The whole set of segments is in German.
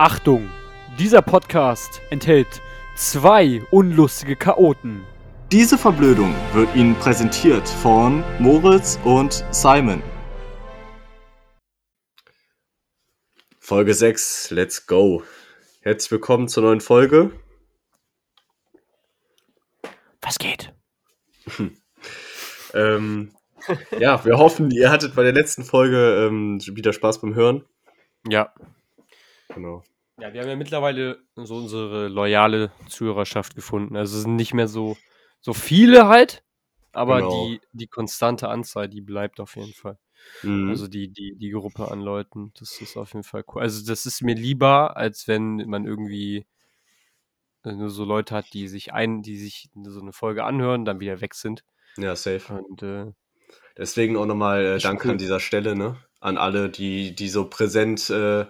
Achtung, dieser Podcast enthält zwei unlustige Chaoten. Diese Verblödung wird Ihnen präsentiert von Moritz und Simon. Folge 6, let's go. Herzlich willkommen zur neuen Folge. Was geht? Ähm, ja, wir hoffen, ihr hattet bei der letzten Folge ähm, wieder Spaß beim Hören. Ja. Genau. Ja, wir haben ja mittlerweile so unsere loyale Zuhörerschaft gefunden. Also es sind nicht mehr so, so viele halt, aber Genau. die, die konstante Anzahl, die bleibt auf jeden Fall. Mhm. Also die, die, die Gruppe an Leuten, das ist auf jeden Fall cool. Also das ist mir lieber, als wenn man irgendwie äh, nur so Leute hat, die sich ein, die sich so eine Folge anhören, dann wieder weg sind. ja, safe. Und äh, Deswegen auch nochmal äh, Danke cool. an dieser Stelle, ne? An alle, die, die so präsent äh,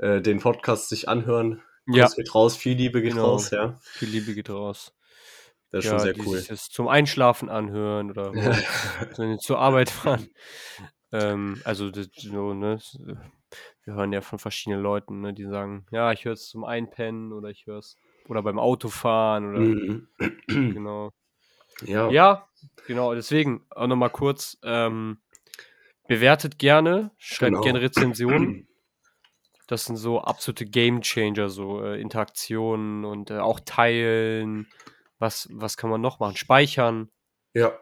äh, den Podcast sich anhören. ja, Kuss geht raus, viel Liebe geht Genau. raus, ja. viel Liebe geht raus. Das ist ja, schon sehr die cool. sich das zum Einschlafen anhören oder wenn sie zur Arbeit fahren. Ähm, also das, so, ne, s- wir hören ja von verschiedenen Leuten, ne, die sagen, ja, ich höre es zum Einpennen oder ich höre es oder beim Autofahren oder Mhm. genau. Ja. Ja, genau, deswegen auch nochmal kurz, ähm, bewertet gerne, schreibt Genau. gerne Rezensionen. Das sind so absolute Game Changer, so äh, Interaktionen und äh, auch teilen. Was, was kann man noch machen? Speichern. ja.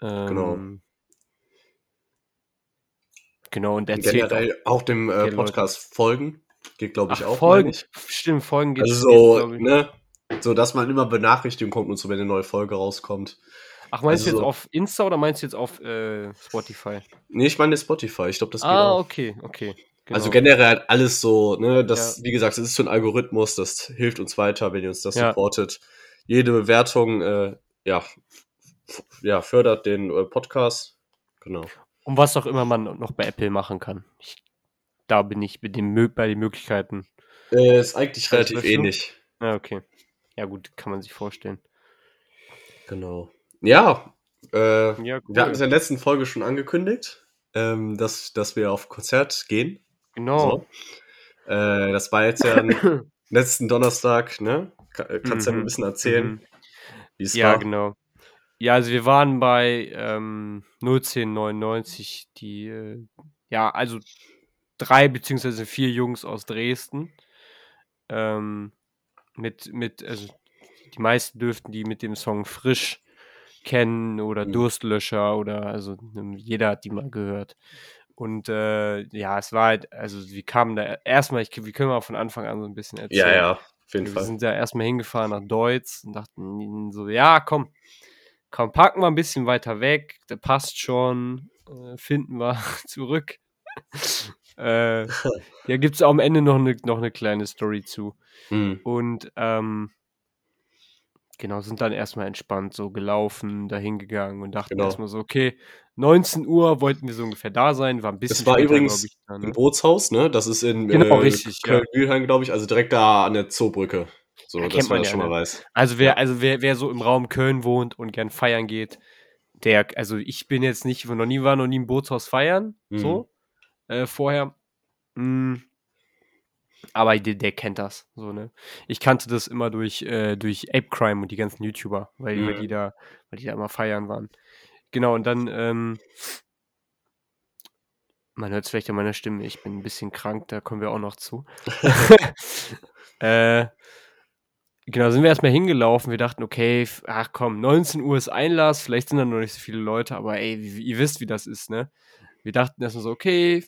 Ähm, Genau. Genau, und erzählt Generell auch dem äh, Okay, Leute. Podcast folgen. Geht, glaube auch. ich, Ach, auch. Folgen. meine ich. Stimmt, Folgen geht Also geht, so, ich. ne? So, dass man immer Benachrichtigung kommt und so, wenn eine neue Folge rauskommt. Ach, meinst also du jetzt so- auf Insta oder meinst du jetzt auf äh, Spotify? Nee, ich meine Spotify. Ich glaube, das geht ah, auch. okay, okay. Genau. Also generell alles so, ne, das, Ja. wie gesagt, es ist so ein Algorithmus, das hilft uns weiter, wenn ihr uns das Ja. supportet. Jede Bewertung, äh, ja, ja, fördert den äh, Podcast. Genau. Und was auch immer man noch bei Apple machen kann. Ich, da bin ich mit dem, bei den Möglichkeiten. Äh, ist eigentlich relativ du? ähnlich. Ja, okay. Ja, gut, kann man sich vorstellen. Genau. Ja, äh, Ja, wir hatten es in der letzten Folge schon angekündigt, ähm, dass, dass wir auf Konzert gehen. Genau. So. Äh, das war jetzt ja am letzten Donnerstag, ne? Äh, Kannst du ja Mhm, ein bisschen erzählen, Mhm. wie es Ja, war? genau. Ja, also wir waren bei ähm, 01099, die, äh, ja, also drei beziehungsweise vier Jungs aus Dresden. Ähm, mit, mit, also die meisten dürften die mit dem Song Frisch kennen oder Mhm. Durstlöscher oder also ähm, jeder hat die mal gehört. Und äh, ja, es war halt, also wir kamen da erstmal, ich, wir können mal von Anfang an so ein bisschen erzählen. Ja, ja, auf jeden Wir Fall. sind ja erstmal hingefahren nach Deutz und dachten so, ja, komm, komm, packen wir ein bisschen weiter weg, der passt schon, äh, finden wir zurück. äh, ja, gibt es am Ende noch eine noch eine kleine Story zu. Mhm. Und ähm, genau, sind dann erstmal entspannt so gelaufen, dahin gegangen und dachten Genau. erstmal so, okay, 19 Uhr wollten wir so ungefähr da sein, war ein bisschen Das war später, übrigens ich, da, ne? Bootshaus, ne? Das ist in Genau, äh, richtig, ja. Köln-Bühlheim, glaube ich, also direkt da an der Zoobrücke. So, Ja, dass man man das ja, schon mal ne? weiß. Also wer, Ja. also wer, wer so im Raum Köln wohnt und gern feiern geht, der, also ich bin jetzt nicht, noch nie war noch nie im Bootshaus feiern, Mhm. so, äh, vorher. Mm, aber der, der kennt das, so, ne. Ich kannte das immer durch, äh, durch Ape Crime und die ganzen YouTuber, weil, Mhm. die da, weil die da immer feiern waren. Genau, und dann, ähm, man hört es vielleicht an meiner Stimme, ich bin ein bisschen krank, da kommen wir auch noch zu. äh, Genau, sind wir erstmal hingelaufen. Wir dachten, okay, ach komm, 19 Uhr ist Einlass, vielleicht sind da noch nicht so viele Leute, aber ey, ihr wisst, wie das ist, ne? Wir dachten erstmal so, okay,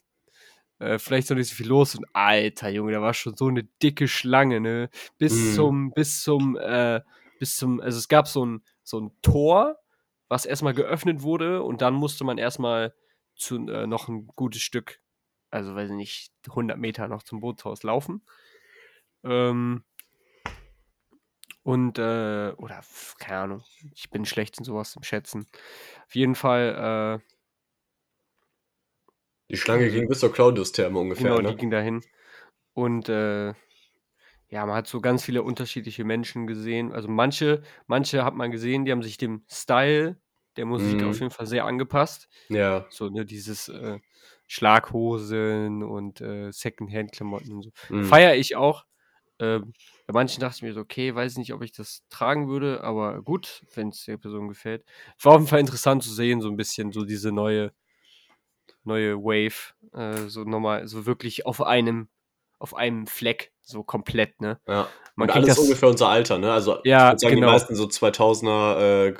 äh, vielleicht noch nicht so viel los und alter Junge, da war schon so eine dicke Schlange, ne? Bis Mhm. zum, bis zum, äh, bis zum, also es gab so ein, so ein Tor, was erstmal geöffnet wurde und dann musste man erstmal zu, äh, noch ein gutes Stück, also weiß ich nicht, 100 Meter noch zum Bootshaus laufen. Ähm, und, äh, oder, keine Ahnung, ich bin schlecht in sowas im Schätzen. Auf jeden Fall, äh, Die Schlange ging bis zur Claudius-Therme ungefähr, genau, die ne? ging dahin. Und, äh, ja, man hat so ganz viele unterschiedliche Menschen gesehen. Also manche, manche hat man gesehen, die haben sich dem Style der Musik Mhm. auf jeden Fall sehr angepasst. Ja. So, ne, dieses, äh, Schlaghosen und äh, Secondhand-Klamotten und so. Mhm. Feiere ich auch. Ähm, bei manchen dachte ich mir so, okay, weiß nicht, ob ich das tragen würde, aber gut, wenn es der Person gefällt. War auf jeden Fall interessant zu sehen, so ein bisschen, so diese neue, neue Wave, äh, so nochmal, so wirklich auf einem, auf einem Fleck, so komplett, ne? Ja. Man und alles das- ungefähr unser Alter, ne? Also Ja, ich würde sagen, genau. die meisten so 2000er äh,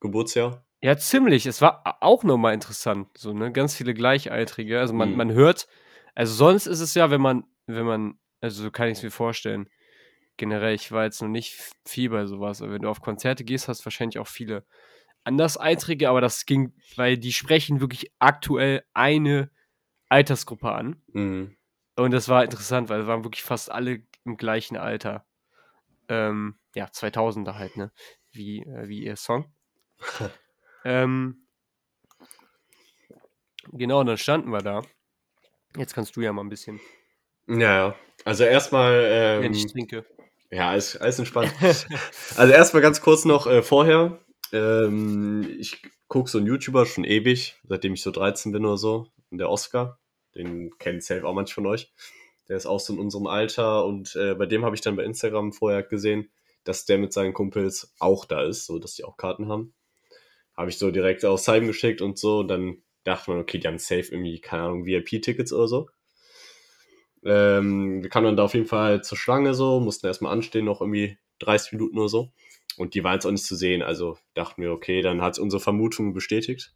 Geburtsjahr. Ja, ziemlich. Es war auch nochmal interessant, so, ne? Ganz viele Gleichaltrige. Also man, Mhm. man hört, also sonst ist es ja, wenn man, wenn man, also so kann ich es mir vorstellen, generell, ich war jetzt noch nicht viel bei sowas, aber wenn du auf Konzerte gehst, hast du wahrscheinlich auch viele Anderseitrige, aber das ging, weil die sprechen wirklich aktuell eine Altersgruppe an. Mhm. Und das war interessant, weil es waren wirklich fast alle im gleichen Alter. Ähm, ja, 2000er halt, ne? Wie, äh, wie ihr Song. ähm, genau, dann standen wir da. Jetzt kannst du ja mal ein bisschen, Ja, ja. Also erstmal, wenn ähm, ich trinke. ja, alles, alles entspannt. also erstmal ganz kurz noch äh, vorher. Ähm, ich gucke so einen YouTuber schon ewig, seitdem ich so 13 bin oder so. Und der Oscar, den kennt safe auch manche von euch. Der ist auch so in unserem Alter und äh, bei dem habe ich dann bei Instagram vorher gesehen, dass der mit seinen Kumpels auch da ist, so dass die auch Karten haben. Habe ich so direkt aus Heim geschickt und so. Und dann dachte man, okay, die haben safe irgendwie, keine Ahnung, VIP-Tickets oder so. Ähm, wir kamen dann da auf jeden Fall zur Schlange so, mussten erstmal anstehen, noch irgendwie 30 Minuten oder so. Und die waren jetzt auch nicht zu sehen. Also dachten wir, okay, dann hat unsere Vermutung bestätigt.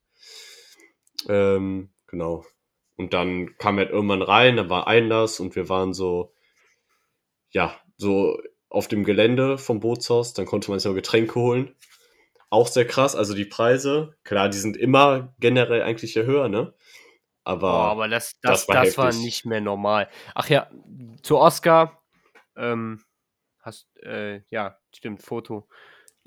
Ähm, genau. Und dann kam er halt irgendwann rein, da war Einlass und wir waren so, ja, so auf dem Gelände vom Bootshaus. Dann konnte man sich noch Getränke holen. Auch sehr krass. Also die Preise, klar, die sind immer generell eigentlich ja höher, ne? Aber, Boah, aber das, das, das das, war war, heftig. nicht mehr normal. Ach ja, zu Oscar, ähm, hast, äh, ja, stimmt, Foto.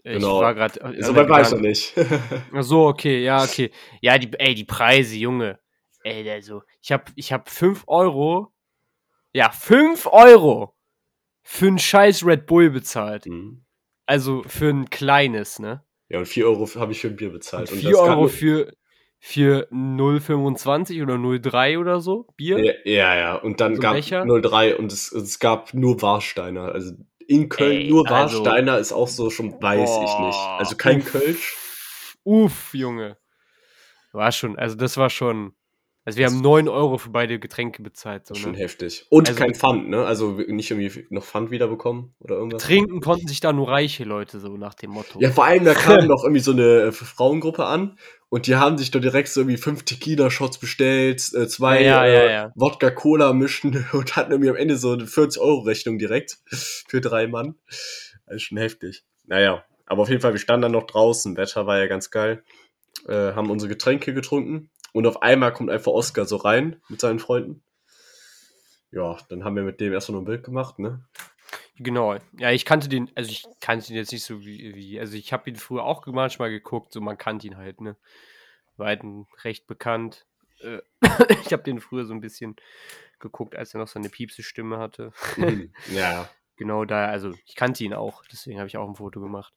Genau. Ich war gerade. äh, so weit war ich noch nicht. Ach so, okay, ja, okay. Ja, die, ey, die Preise, Junge. Ey, also, ich hab, ich hab 5 Euro, ja, 5 Euro für ein scheiß Red Bull bezahlt. Mhm. Also für ein kleines, ne? ja, und 4 Euro habe ich für ein Bier bezahlt. Und 4 das kann Euro nur- für, für 0,25 oder 0,3 oder so Bier. Ja, ja, ja. Und dann So gab Becher? 03 und es, es gab nur Warsteiner. Also in Köln Ey, nur also- Warsteiner ist auch so schon, weiß ich nicht. Boah, Also kein uff. Kölsch. Uff, Junge. War schon, also das war schon. Also wir haben 9 Euro für beide Getränke bezahlt. So, ist schon ne? heftig. Und Also- kein Pfand, ne? Also nicht irgendwie noch Pfand wiederbekommen oder irgendwas. Trinken konnten sich da nur reiche Leute, so nach dem Motto. Ja, vor allem, da kam noch irgendwie so eine äh, Frauengruppe an und die haben sich doch direkt so irgendwie fünf Tequila-Shots bestellt, äh, zwei Ja, äh, ja, ja. Wodka-Cola mischen und hatten irgendwie am Ende so eine 40-Euro-Rechnung direkt für drei Mann. Also schon heftig. Naja, aber auf jeden Fall, wir standen dann noch draußen, Wetter war ja ganz geil, äh, haben unsere Getränke getrunken und auf einmal kommt einfach Oscar so rein mit seinen Freunden. Ja, dann haben wir mit dem erstmal noch ein Bild gemacht, ne? Genau. Ja, ich kannte den, also ich kannte ihn jetzt nicht so wie, wie also ich habe ihn früher auch manchmal geguckt, so man kannte ihn halt, ne? War halt recht bekannt. Äh, ich habe den früher so ein bisschen geguckt, als er noch so eine piepse Stimme hatte. Mhm. ja. Genau da, also ich kannte ihn auch, deswegen habe ich auch ein Foto gemacht.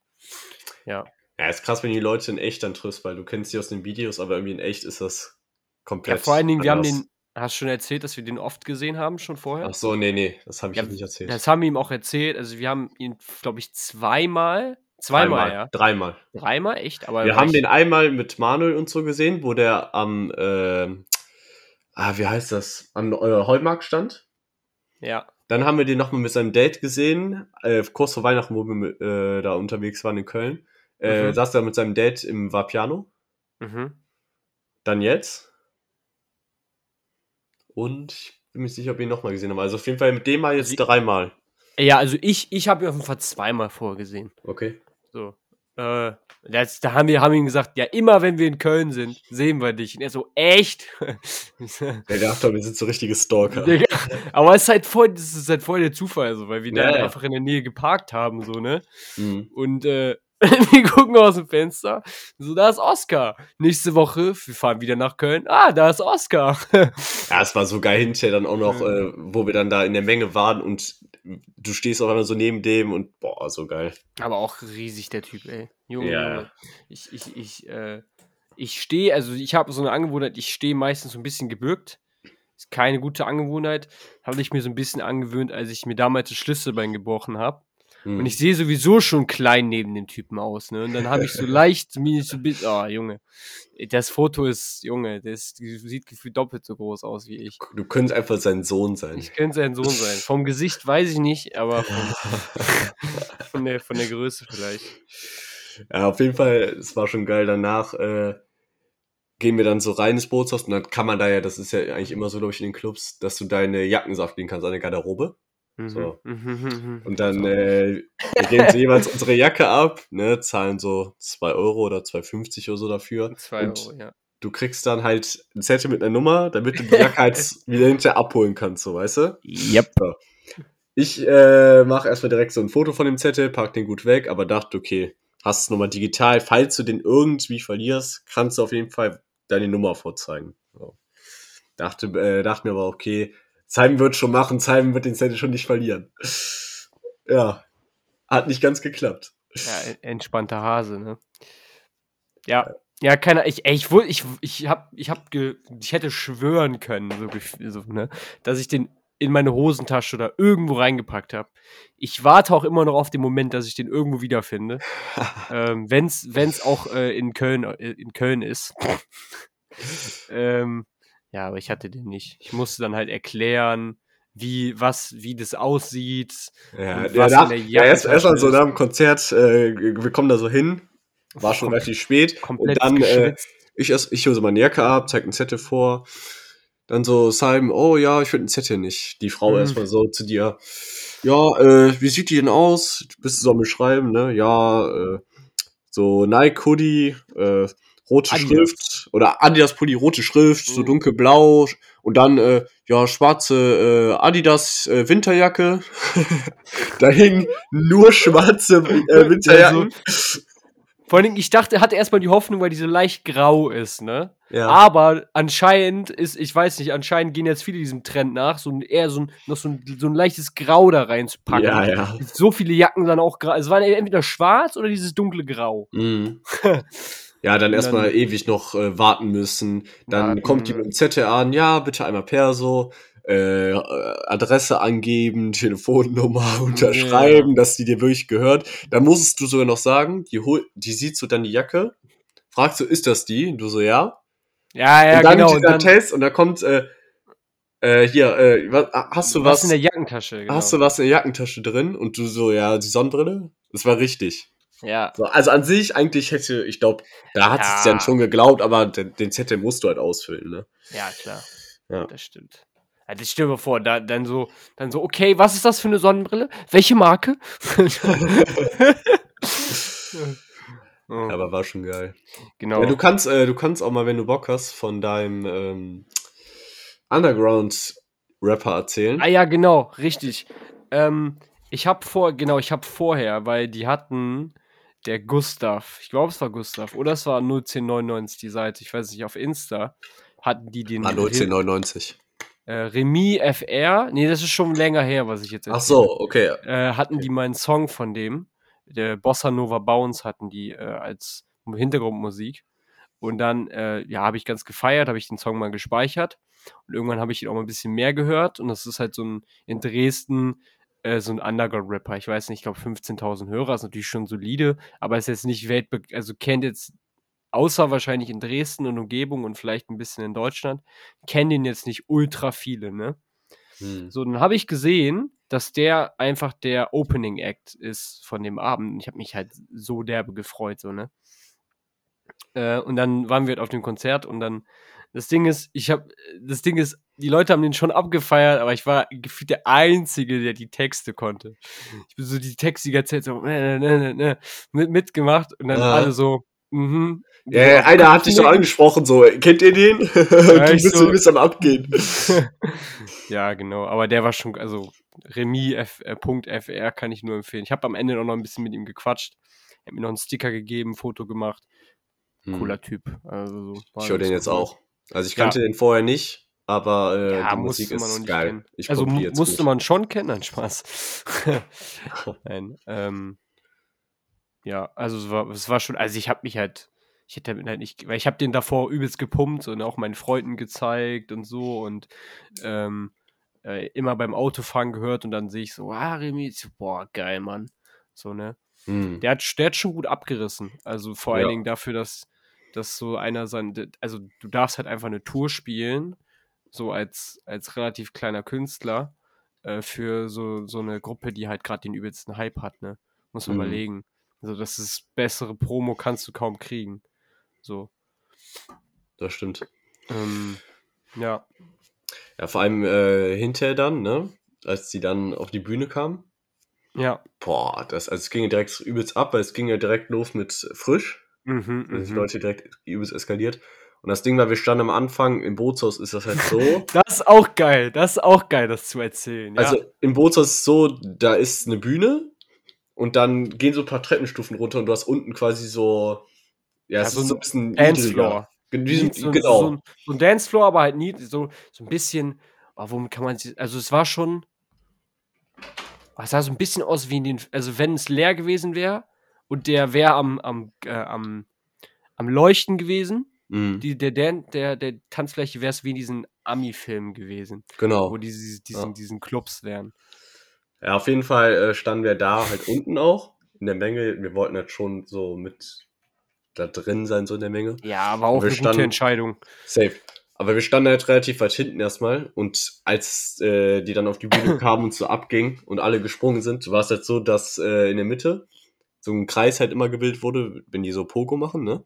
Ja. Ja, ist krass, wenn die Leute in echt dann triffst, weil du kennst sie aus den Videos, aber irgendwie in echt ist das komplett. Ja, vor allen Dingen, wir haben anders. den, hast du schon erzählt, dass wir den oft gesehen haben, schon vorher? Ach so, nee, nee, das habe ich Ja, nicht erzählt. Das haben wir ihm auch erzählt. Also wir haben ihn, glaube ich, zweimal, zweimal, ja. Dreimal. Dreimal, echt? Aber Wir haben den einmal mit Manuel und so gesehen, wo der am, ähm, ah, wie heißt das, am äh, Heumarkt stand. Ja. Dann haben wir den nochmal mit seinem Date gesehen, äh, kurz vor Weihnachten, wo wir äh, da unterwegs waren in Köln. Äh, Mhm. Saß er mit seinem Date im Vapiano. Mhm. Dann jetzt. Und ich bin mir nicht sicher, ob wir ihn nochmal gesehen haben. Also auf jeden Fall mit dem mal jetzt dreimal. Ja, also ich, ich habe ihn auf jeden Fall zweimal vorgesehen. Okay. So. Äh, das, da haben wir haben ihm gesagt, ja, immer wenn wir in Köln sind, sehen wir dich. Und er so, echt? Der dachte, wir sind so richtige Stalker. Digga, Aber es ist halt voll, das ist halt voll der Zufall, so, weil wir Ja, da ja. einfach in der Nähe geparkt haben, so, ne? Mhm. Und äh, wir gucken aus dem Fenster, so, da ist Oscar. Nächste Woche, wir fahren wieder nach Köln. Ah, da ist Oscar. Ja, es war so geil hinterher dann auch noch, äh, wo wir dann da in der Menge waren und du stehst auf einmal so neben dem und boah, so geil. Aber auch riesig, der Typ, ey. Junge, ja. Ich, ich, ich, äh, ich stehe, also ich habe so eine Angewohnheit, ich stehe meistens so ein bisschen gebürgt. Ist keine gute Angewohnheit. Habe ich mir so ein bisschen angewöhnt, als ich mir damals das Schlüsselbein gebrochen habe. Hm. Und ich sehe sowieso schon klein neben dem Typen aus, ne? Und dann habe ich so leicht, mir so ein bisschen, oh, Junge. Das Foto ist, Junge, das sieht gefühlt doppelt so groß aus wie ich. Du könntest einfach sein Sohn sein. Ich könnte sein Sohn sein. Vom Gesicht weiß ich nicht, aber von, von, der, von der Größe vielleicht. Ja, auf jeden Fall, es war schon geil. Danach äh, gehen wir dann so rein ins Bootshaus und dann kann man da ja, das ist ja eigentlich immer so, glaube ich, in den Clubs, dass du deine Jacken so kannst an der Garderobe. So. Mhm. Und dann äh, wir geben so jeweils unsere Jacke ab, ne, zahlen so 2 Euro oder 2,50 oder so dafür. Zwei und Euro, ja. du kriegst dann halt ein Zettel mit einer Nummer, damit du die Jacke halt wieder hinterher abholen kannst, so, weißt du? Yep. Ich äh, mache erstmal direkt so ein Foto von dem Zettel, pack den gut weg, aber dachte, okay, hast du nochmal digital, falls du den irgendwie verlierst, kannst du auf jeden Fall deine Nummer vorzeigen. So. Dachte, äh, dachte mir aber, okay, Simon wird schon machen, Simon wird den Zettel schon nicht verlieren. Ja, hat nicht ganz geklappt. Ja, en- entspannter Hase, ne? Ja, ja, keine ich ey, ich ich ich hab ich hab ge, ich hätte schwören können, so, so ne, dass ich den in meine Hosentasche oder irgendwo reingepackt habe. Ich warte auch immer noch auf den Moment, dass ich den irgendwo wiederfinde. ähm, wenn's wenn's auch äh, in Köln äh, in Köln ist. ähm, ja, aber ich hatte den nicht. Ich musste dann halt erklären, wie was wie das aussieht. Ja, ja, nach, ja erst, erst mal so nach dem Konzert, äh, wir kommen da so hin, war schon relativ spät. komplett und dann, äh, ich, erst, ich hole so meine Jacke ab, zeig einen Zettel vor. Dann so, Simon, oh ja, ich finde einen Zettel nicht. Die Frau Mhm. erstmal so zu dir, ja, äh, wie sieht die denn aus? Bist du so am Beschreiben, ne? Ja, äh, so Nike Hoodie, äh, rote Adidas. Schrift oder Adidas Pulli, rote Schrift, so Mhm. dunkelblau und dann äh, ja schwarze äh, Adidas äh, Winterjacke. da hingen nur schwarze äh, Winterjacken. Vor allen Dingen, ich dachte, hatte erstmal die Hoffnung, weil die so leicht grau ist, ne? Ja. Aber anscheinend ist, ich weiß nicht, anscheinend gehen jetzt viele diesem Trend nach, so ein, eher so ein, noch so ein, so ein leichtes Grau da reinzupacken. ja, ja. So viele Jacken dann auch grau. Es war entweder schwarz oder dieses dunkle Grau. Mhm. Ja, dann erstmal ewig noch äh, warten müssen. Dann Warten. kommt die mit dem Zettel an, ja, bitte einmal Perso, äh, äh, Adresse angeben, Telefonnummer unterschreiben, dass die dir wirklich gehört. Dann musstest du sogar noch sagen, die, hol die sieht so dann die Jacke, fragst du, ist das die? Und du so, ja. Ja, ja, und dann genau. Und dann, Test und da kommt, äh, äh, hier, äh, was, hast du was, in der Jackentasche? Genau. hast du was in der Jackentasche drin? Und du so, ja, die Sonnenbrille? Das war richtig. Ja. So, also an sich eigentlich hätte, ich glaube, da hat es Ja. dann schon geglaubt, aber den, den Zettel musst du halt ausfüllen, ne? Ja, klar. Ja. Das stimmt. Ja, das stell dir mal vor, da, dann so, dann so, okay, was ist das für eine Sonnenbrille? Welche Marke? oh, Aber war schon geil. genau. Ja, du kannst, äh, du kannst auch mal, wenn du Bock hast, von deinem ähm, Underground-Rapper erzählen. Ah ja, genau, richtig. Ähm, ich habe vor, genau, ich habe vorher, weil die hatten der Gustav, ich glaube es war Gustav, oder es war 01099 die Seite, ich weiß nicht, auf Insta hatten die den Ah, 1999. äh, Remy FR, nee, das ist schon länger her, was ich jetzt Ach so, okay. äh, hatten die meinen Song von dem, der Bossa Nova Bounce hatten die äh, als Hintergrundmusik. Und dann, äh, ja, habe ich ganz gefeiert, habe ich den Song mal gespeichert. Und irgendwann habe ich ihn auch mal ein bisschen mehr gehört. Und das ist halt so ein, in Dresden, äh, so ein Underground-Rapper. Ich weiß nicht, ich glaube 15.000 Hörer, ist natürlich schon solide, aber ist jetzt nicht weltbe also kennt jetzt, außer wahrscheinlich in Dresden und Umgebung und vielleicht ein bisschen in Deutschland, kennen den jetzt nicht ultra viele, ne? Hm. So, dann habe ich gesehen, dass der einfach der Opening Act ist von dem Abend. Ich habe mich halt so derbe gefreut, so, ne? Äh, und dann waren wir halt auf dem Konzert und dann, das Ding ist, ich habe, das Ding ist, die Leute haben den schon abgefeiert, aber ich war gefühlt der Einzige, der die Texte konnte. Ich bin so die Texte die ganze Zeit so, ne, ne, ne, ne, mit, mitgemacht und dann Ah. alle so, mhm. Ja, ja, einer hat dich doch angesprochen, so, kennt ihr den? du, ich bist, so- du bist am Abgehen. ja, genau. Aber der war schon, also Remy F, äh, kann ich nur empfehlen. Ich habe am Ende auch noch ein bisschen mit ihm gequatscht. Er hat mir noch einen Sticker gegeben, ein Foto gemacht. Cooler Typ. Also, so, Hm. Ich höre den jetzt cool. auch. Also ich Ja. kannte den vorher nicht, aber äh, Ja, die musste Musik man noch ist nicht geil. also musste gut. man schon kennen, nein, Spaß. Nein, ähm, ja, also es war, es war schon, also ich habe mich halt, ich hätte damit halt nicht, weil ich habe den davor übelst gepumpt und auch meinen Freunden gezeigt und so und ähm, äh, immer beim Autofahren gehört und dann sehe ich so, ah, Remy, boah, geil, Mann. So, ne? Hm. Der hat, der hat schon gut abgerissen. Also vor allen Ja. Dingen dafür, dass, dass so einer sein, also du darfst halt einfach eine Tour spielen, so als, als relativ kleiner Künstler, äh, für so, so eine Gruppe, die halt gerade den übelsten Hype hat, ne? Muss man Mhm. überlegen. Also das ist bessere Promo kannst du kaum kriegen. So. Das stimmt. Ähm, ja. Ja, vor allem äh, hinterher dann, ne? Als die dann auf die Bühne kamen. Ja. Boah, das, also es ging ja direkt übelst ab, weil es ging ja direkt los mit frisch. Mhm, die mhm. Leute direkt übelst eskaliert. Und das Ding war, wir standen am Anfang, im Bootshaus ist das halt so. Das ist auch geil. Das ist auch geil, das zu erzählen. Ja. Also im Bootshaus ist es so, da ist eine Bühne und dann gehen so ein paar Treppenstufen runter und du hast unten quasi so, ja, Ja, es so ist so ein bisschen Dancefloor. Wie so, genau. so, ein, so ein Dancefloor, aber halt nie so, so ein bisschen. Oh, womit kann man. Also, es war schon. Oh, es sah so ein bisschen aus wie in den. Also, wenn es leer gewesen wäre und der wäre am, am, äh, am, am Leuchten gewesen, Mhm, die, der, der, der, Tanzfläche wäre es wie in diesen Ami-Filmen gewesen, genau. wo diese, diesen, Ja. diesen Clubs wären. Ja, auf jeden Fall äh, standen wir da halt unten auch in der Menge. Wir wollten halt schon so mit da drin sein, so in der Menge. Ja, aber auch Wir eine standen- gute Entscheidung. Safe. Aber wir standen halt relativ weit hinten erstmal und als äh, die dann auf die Bühne kamen und so abging und alle gesprungen sind, war es halt so, dass äh, in der Mitte so ein Kreis halt immer gebildet wurde, wenn die so Pogo machen, ne?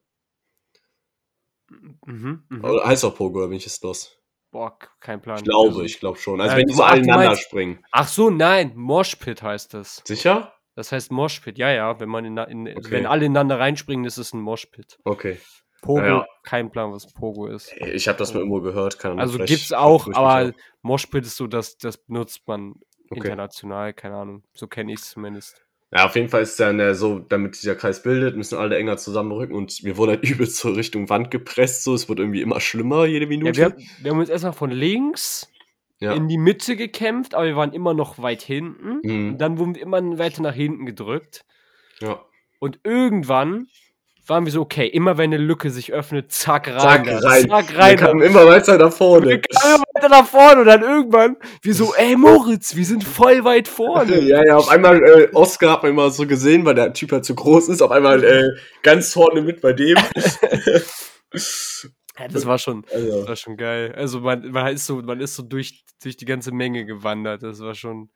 Mhm. Oder heißt auch Pogo, oder bin ich jetzt los? Boah, kein Plan. Ich glaube, Also- ich glaube schon. Also Äh, wenn die so ach, ineinander meinst- springen. Ach so, nein, Moshpit heißt das. Sicher? Das heißt Moshpit, ja, ja. Wenn man in, in Okay. wenn alle ineinander reinspringen, ist es ein Moshpit. Okay. Pogo, Ja, ja. kein Plan, was Pogo ist. Ich habe das mal irgendwo gehört. Kann Also gibt's auch, aber. Moshpit ist so, dass das benutzt man Okay. international, keine Ahnung. So kenne ich es zumindest. Ja, auf jeden Fall ist dann äh, so, damit dieser Kreis bildet, müssen alle enger zusammenrücken und wir wurden halt übelst so Richtung Wand gepresst, so, es wird irgendwie immer schlimmer jede Ja, Minute. wir, haben- wir haben uns erstmal von links Ja. in die Mitte gekämpft, aber wir waren immer noch weit hinten. Mhm. Und dann wurden wir immer weiter nach hinten gedrückt. ja. Und irgendwann waren wir so, okay, immer wenn eine Lücke sich öffnet, zack, rein. Zack, rein. Zack, Wir rein. da. kamen immer weiter nach vorne. Wir kamen weiter nach vorne und dann irgendwann, wir so, ey Moritz, wir sind voll weit vorne. Ja, ja, auf einmal, äh, Oscar hat man immer so gesehen, weil der Typ halt zu groß ist, auf einmal äh, ganz vorne mit bei dem. Ja, das war schon, das also, war schon geil. Also man, man ist so, man ist so durch, durch die ganze Menge gewandert. Das war schon,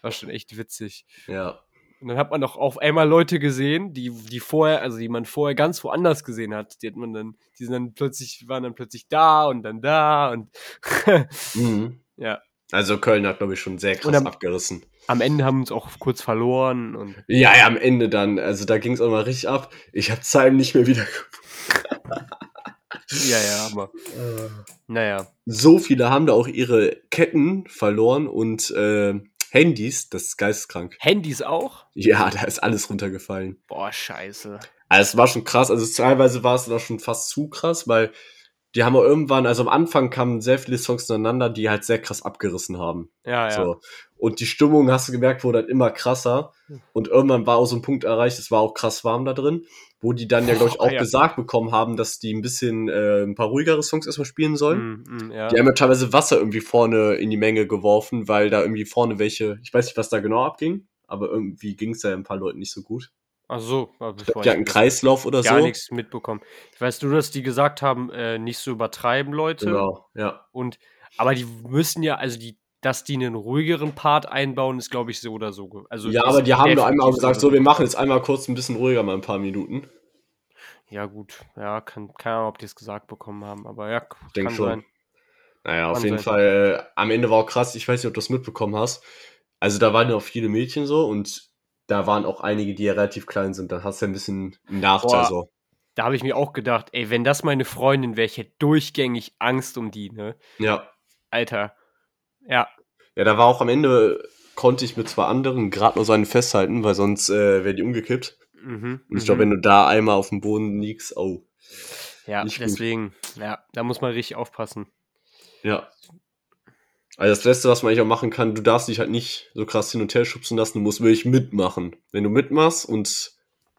war schon echt witzig. ja. Und dann hat man auch auf einmal Leute gesehen, die, die vorher, also die man vorher ganz woanders gesehen hat. Die hat man dann, die sind dann plötzlich, waren dann plötzlich da und dann da und Mhm. ja. Also Köln hat, glaube ich, schon sehr krass am- abgerissen. Am Ende haben wir uns auch kurz verloren und Ja, ja, am Ende dann, also da ging es auch mal richtig ab. Ich habe Zeit nicht mehr wieder. ja, ja, aber naja. So viele haben da auch ihre Ketten verloren und äh, Handys, das ist geisteskrank. Handys auch? Ja, da ist alles runtergefallen. Boah, scheiße. Also es war schon krass, also teilweise war es noch schon fast zu krass, weil die haben auch irgendwann, also am Anfang kamen sehr viele Songs ineinander, die halt sehr krass abgerissen haben. Ja, ja. So. Und die Stimmung, hast du gemerkt, wurde halt immer krasser. Und irgendwann war auch so ein Punkt erreicht, es war auch krass warm da drin, wo die dann ja, glaube ich, Boah, auch ja. gesagt bekommen haben, dass die ein bisschen äh, ein paar ruhigere Songs erstmal spielen sollen. Mm, mm, ja. Die haben ja teilweise Wasser irgendwie vorne in die Menge geworfen, weil da irgendwie vorne welche, ich weiß nicht, was da genau abging, aber irgendwie ging es ja ein paar Leuten nicht so gut. Ach so, aber Ich glaube, die hatten einen Kreislauf oder gar so. nichts mitbekommen. Weißt du, dass die gesagt haben, äh, nicht so übertreiben, Leute? Genau, ja. Und aber die müssen ja, also die, dass die einen ruhigeren Part einbauen, ist glaube ich so oder so. Also ja, aber die haben nur einmal gesagt, so wir machen jetzt einmal kurz ein bisschen ruhiger, mal ein paar Minuten. Ja gut, ja, kann keine Ahnung, ob die es gesagt bekommen haben, aber ja, Ich kann schon. sein. Naja, auf Kann jeden sein. Fall, äh, am Ende war auch krass, ich weiß nicht, ob du das mitbekommen hast. Also da waren ja auch viele Mädchen so und da waren auch einige, die ja relativ klein sind. Dann hast du ja ein bisschen einen Nachteil Boah. so. Da habe ich mir auch gedacht, ey, wenn das meine Freundin wäre, ich hätte durchgängig Angst um die, ne? Ja. Alter. Ja, Ja, da war auch am Ende, konnte ich mit zwei anderen gerade nur so einen festhalten, weil sonst äh, wäre die umgekippt. Mhm. Und ich glaube, mhm. wenn du da einmal auf dem Boden liegst, oh. Ja, nicht gut. deswegen, ja, da muss man richtig aufpassen. Ja. Also das Letzte, was man eigentlich auch machen kann, du darfst dich halt nicht so krass hin und her schubsen lassen, du musst wirklich mitmachen. Wenn du mitmachst und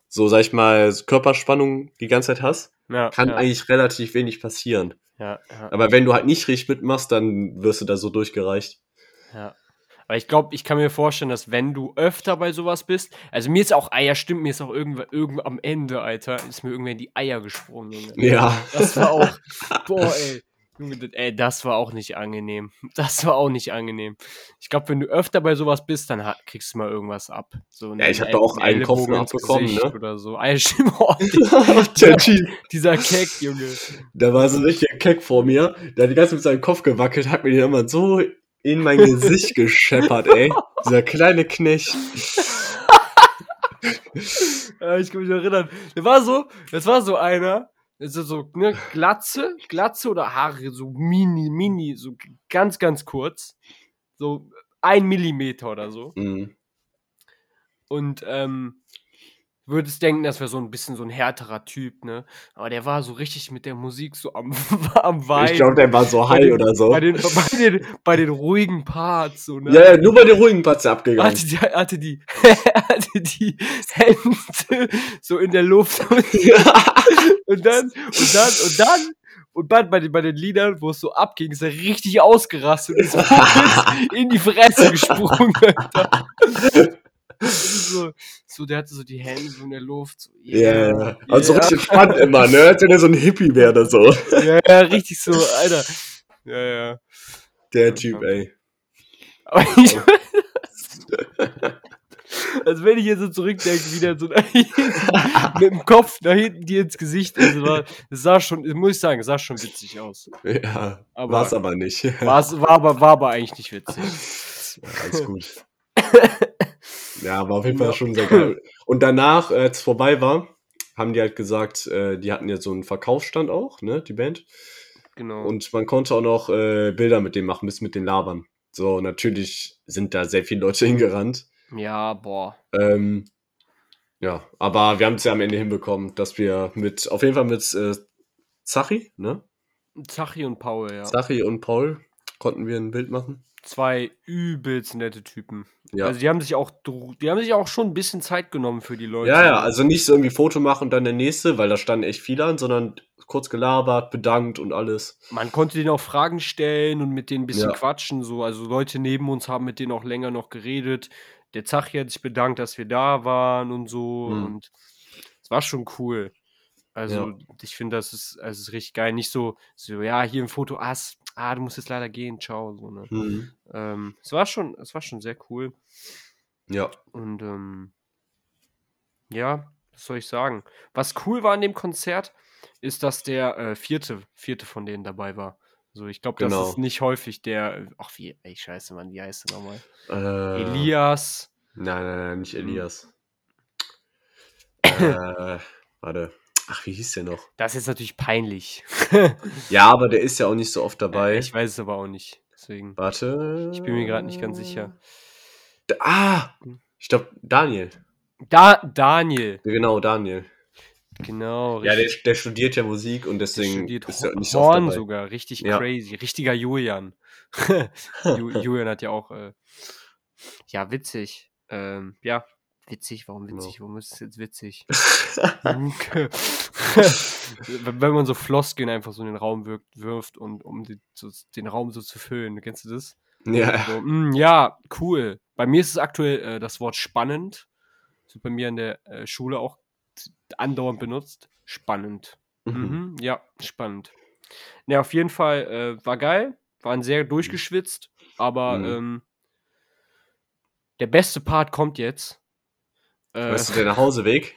so, sag ich mal, Körperspannung die ganze Zeit hast, Ja, kann ja, eigentlich relativ wenig passieren. ja, Aber wenn du halt nicht richtig mitmachst, dann wirst du da so durchgereicht. ja. Aber ich glaube, ich kann mir vorstellen, dass wenn du öfter bei sowas bist, also mir ist auch Eier, stimmt, mir ist auch irgendwann, irgendwann am Ende, Alter, ist mir irgendwann in die Eier gesprungen, Junge. Ja. Das war auch, boah, ey. Junge, das- ey, das war auch nicht angenehm. Das war auch nicht angenehm. Ich glaube, wenn du öfter bei sowas bist, dann kriegst du mal irgendwas ab. So Ja, ich hatte auch einen Kopf abbekommen, ne? Oder so. Stimmt, oh, Der Typ, dieser Keck, Junge. da war so ein richtiger Keck vor mir. Der hat die ganze Zeit mit seinem Kopf gewackelt, hat mir den immer so in mein Gesicht gescheppert, ey. Dieser kleine Knecht. Ja, ich kann mich erinnern. Der war so, das war so einer, also so, ne, Glatze, Glatze oder Haare, so mini, mini, so ganz, ganz kurz. So ein Millimeter oder so. Mhm. Und ähm, würdest denken, das wäre so ein bisschen so ein härterer Typ, ne? Aber der war so richtig mit der Musik so am, am Weinen. Ich glaube, der war so Bei high den- oder so. bei den, bei, den, bei den ruhigen Parts, so, ne? Ja, ja, nur bei den ruhigen Parts abgegangen. Hatte die, hatte, die, hatte die Hände so in der Luft und, und dann, und dann, und dann, und dann bei den, bei den Liedern, wo es so abging, ist er richtig ausgerastet und ist so in die Fresse gesprungen. Alter. So, so, der hatte so die Hände so in der Luft. So, Ja, ja. Also yeah. richtig spannend immer, ne? Als wenn er so ein Hippie wäre oder so. Ja, ja, richtig so, Alter. Ja, ja. Der Typ, ey. Aber ich, also wenn ich jetzt so zurückdenke, wie der so mit dem Kopf nach hinten dir ins Gesicht, also war, das sah schon, muss ich sagen, sah schon witzig aus. Ja, Aber- war's aber nicht. War's, war, aber, war aber eigentlich nicht witzig. Ja, alles gut. Ja, war auf jeden Fall Ja. schon sehr geil. Und danach, äh, als es vorbei war, haben die halt gesagt, äh, die hatten ja so einen Verkaufsstand auch, ne, die Band. Genau. Und man konnte auch noch äh, Bilder mit dem machen, bis mit den Labern. So, natürlich sind da sehr viele Leute hingerannt. ja, boah. Ähm, ja, aber wir haben es ja am Ende hinbekommen, dass wir mit, auf jeden Fall mit äh, Zachi, ne? Zachi und Paul, ja. Zachi und Paul konnten wir ein Bild machen. Zwei übelst nette Typen. Ja. Also die haben sich auch, die haben sich auch schon ein bisschen Zeit genommen für die Leute. Ja, ja, also nicht so irgendwie Foto machen und dann der nächste, weil da standen echt viele an, sondern kurz gelabert, bedankt und alles. Man konnte denen auch Fragen stellen und mit denen ein bisschen Ja. quatschen. So. Also Leute neben uns haben mit denen auch länger noch geredet. Der Zachi hat sich bedankt, dass wir da waren und so. Mhm. Und es war schon cool. Also Ja. ich finde, das ist, also es ist richtig geil. Nicht so, so, ja, hier ein Foto, ah, s- ah, du musst jetzt leider gehen, ciao. So, ne? Mhm. ähm, es war schon, es war schon sehr cool. Ja. Und ähm, ja, was soll ich sagen? Was cool war an dem Konzert, ist, dass der äh, vierte, vierte von denen dabei war. So, ich glaube, das Genau. ist nicht häufig der. Ach, wie, ey, scheiße, Mann, wie heißt der nochmal? Äh, Elias. Nein, nein, nein, nicht Mhm. Elias. äh, warte. Ach, wie hieß der noch? Das ist natürlich peinlich. Ja, aber der ist ja auch nicht so oft dabei. Äh, ich weiß es aber auch nicht. Deswegen. Warte. Ich bin mir gerade nicht ganz sicher. Da, ah! Ich glaube, Daniel. Da, Daniel. Genau, Daniel. Genau. Ja, der, richtig. der studiert ja Musik und Der deswegen studiert ist er nicht so oft Horn sogar. Richtig Ja. crazy. Richtiger Julian. Ju Julian hat ja auch. Äh, ja, witzig. Ähm, ja, witzig. Warum Genau. witzig? Warum ist es jetzt witzig? Wenn wenn man so Floskeln einfach so in den Raum wirkt, wirft und um die, so, den Raum so zu füllen. Kennst du das? Ja, So, mm, ja, cool. Bei mir ist es aktuell äh, das Wort spannend. Das wird bei mir in der äh, Schule auch andauernd benutzt. Spannend. Mhm. Mhm, ja, spannend. Ne, auf jeden Fall äh, war geil. Waren sehr durchgeschwitzt. Aber Mhm. ähm, der beste Part kommt jetzt. Äh, Weißt du, der Nachhauseweg?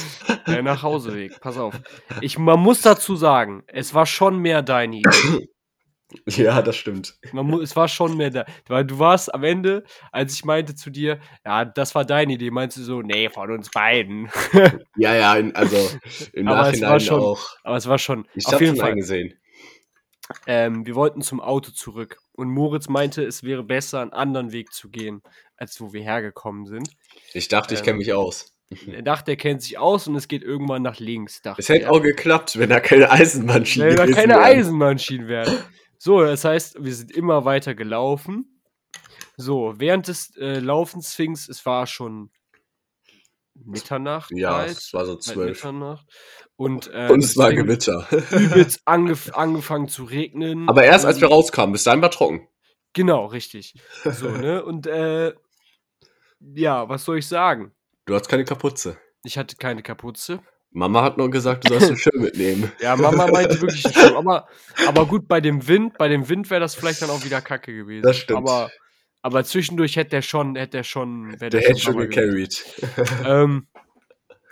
der Nachhauseweg. Pass auf. Ich, man muss dazu sagen, es war schon mehr deine Idee. Ja, das stimmt. Man es war schon mehr da. Weil du warst am Ende, als ich meinte zu dir, ja, das war deine Idee, meinst du so, nee, von uns beiden. Ja, ja, in, also im Aber es war Nachhinein schon- auch. Aber es war schon. Ich auf jeden Fall. eingesehen. Ähm, wir wollten zum Auto zurück. Und Moritz meinte, es wäre besser, einen anderen Weg zu gehen, als wo wir hergekommen sind. Ich dachte, ich Ähm, kenne mich aus. Er dachte, er kennt sich aus und es geht irgendwann nach links. Es hätte auch geklappt, wenn da keine Eisenbahnschiene Wenn da keine wären. Eisenbahnschienen wären. So, das heißt, wir sind immer weiter gelaufen. So, während des äh, Laufens fing's, es war schon Mitternacht Ja, bald, es war so 12. Mitternacht. Und, äh, Und es war Gewitter. übelst angef angefangen zu regnen. Aber erst als wir rauskamen, bis dahin war trocken. genau, richtig. So, ne? Und, äh, ja, was soll ich sagen? Du hast keine Kapuze. Ich hatte keine Kapuze. Mama hat nur gesagt, du sollst einen Schirm mitnehmen. Ja, Mama meinte wirklich 'n Schirm. Aber aber gut, bei dem Wind bei dem Wind wäre das vielleicht dann auch wieder Kacke gewesen. Das stimmt. Aber aber zwischendurch hätte der schon hätte der schon Der der hätte schon gecarried. Ähm,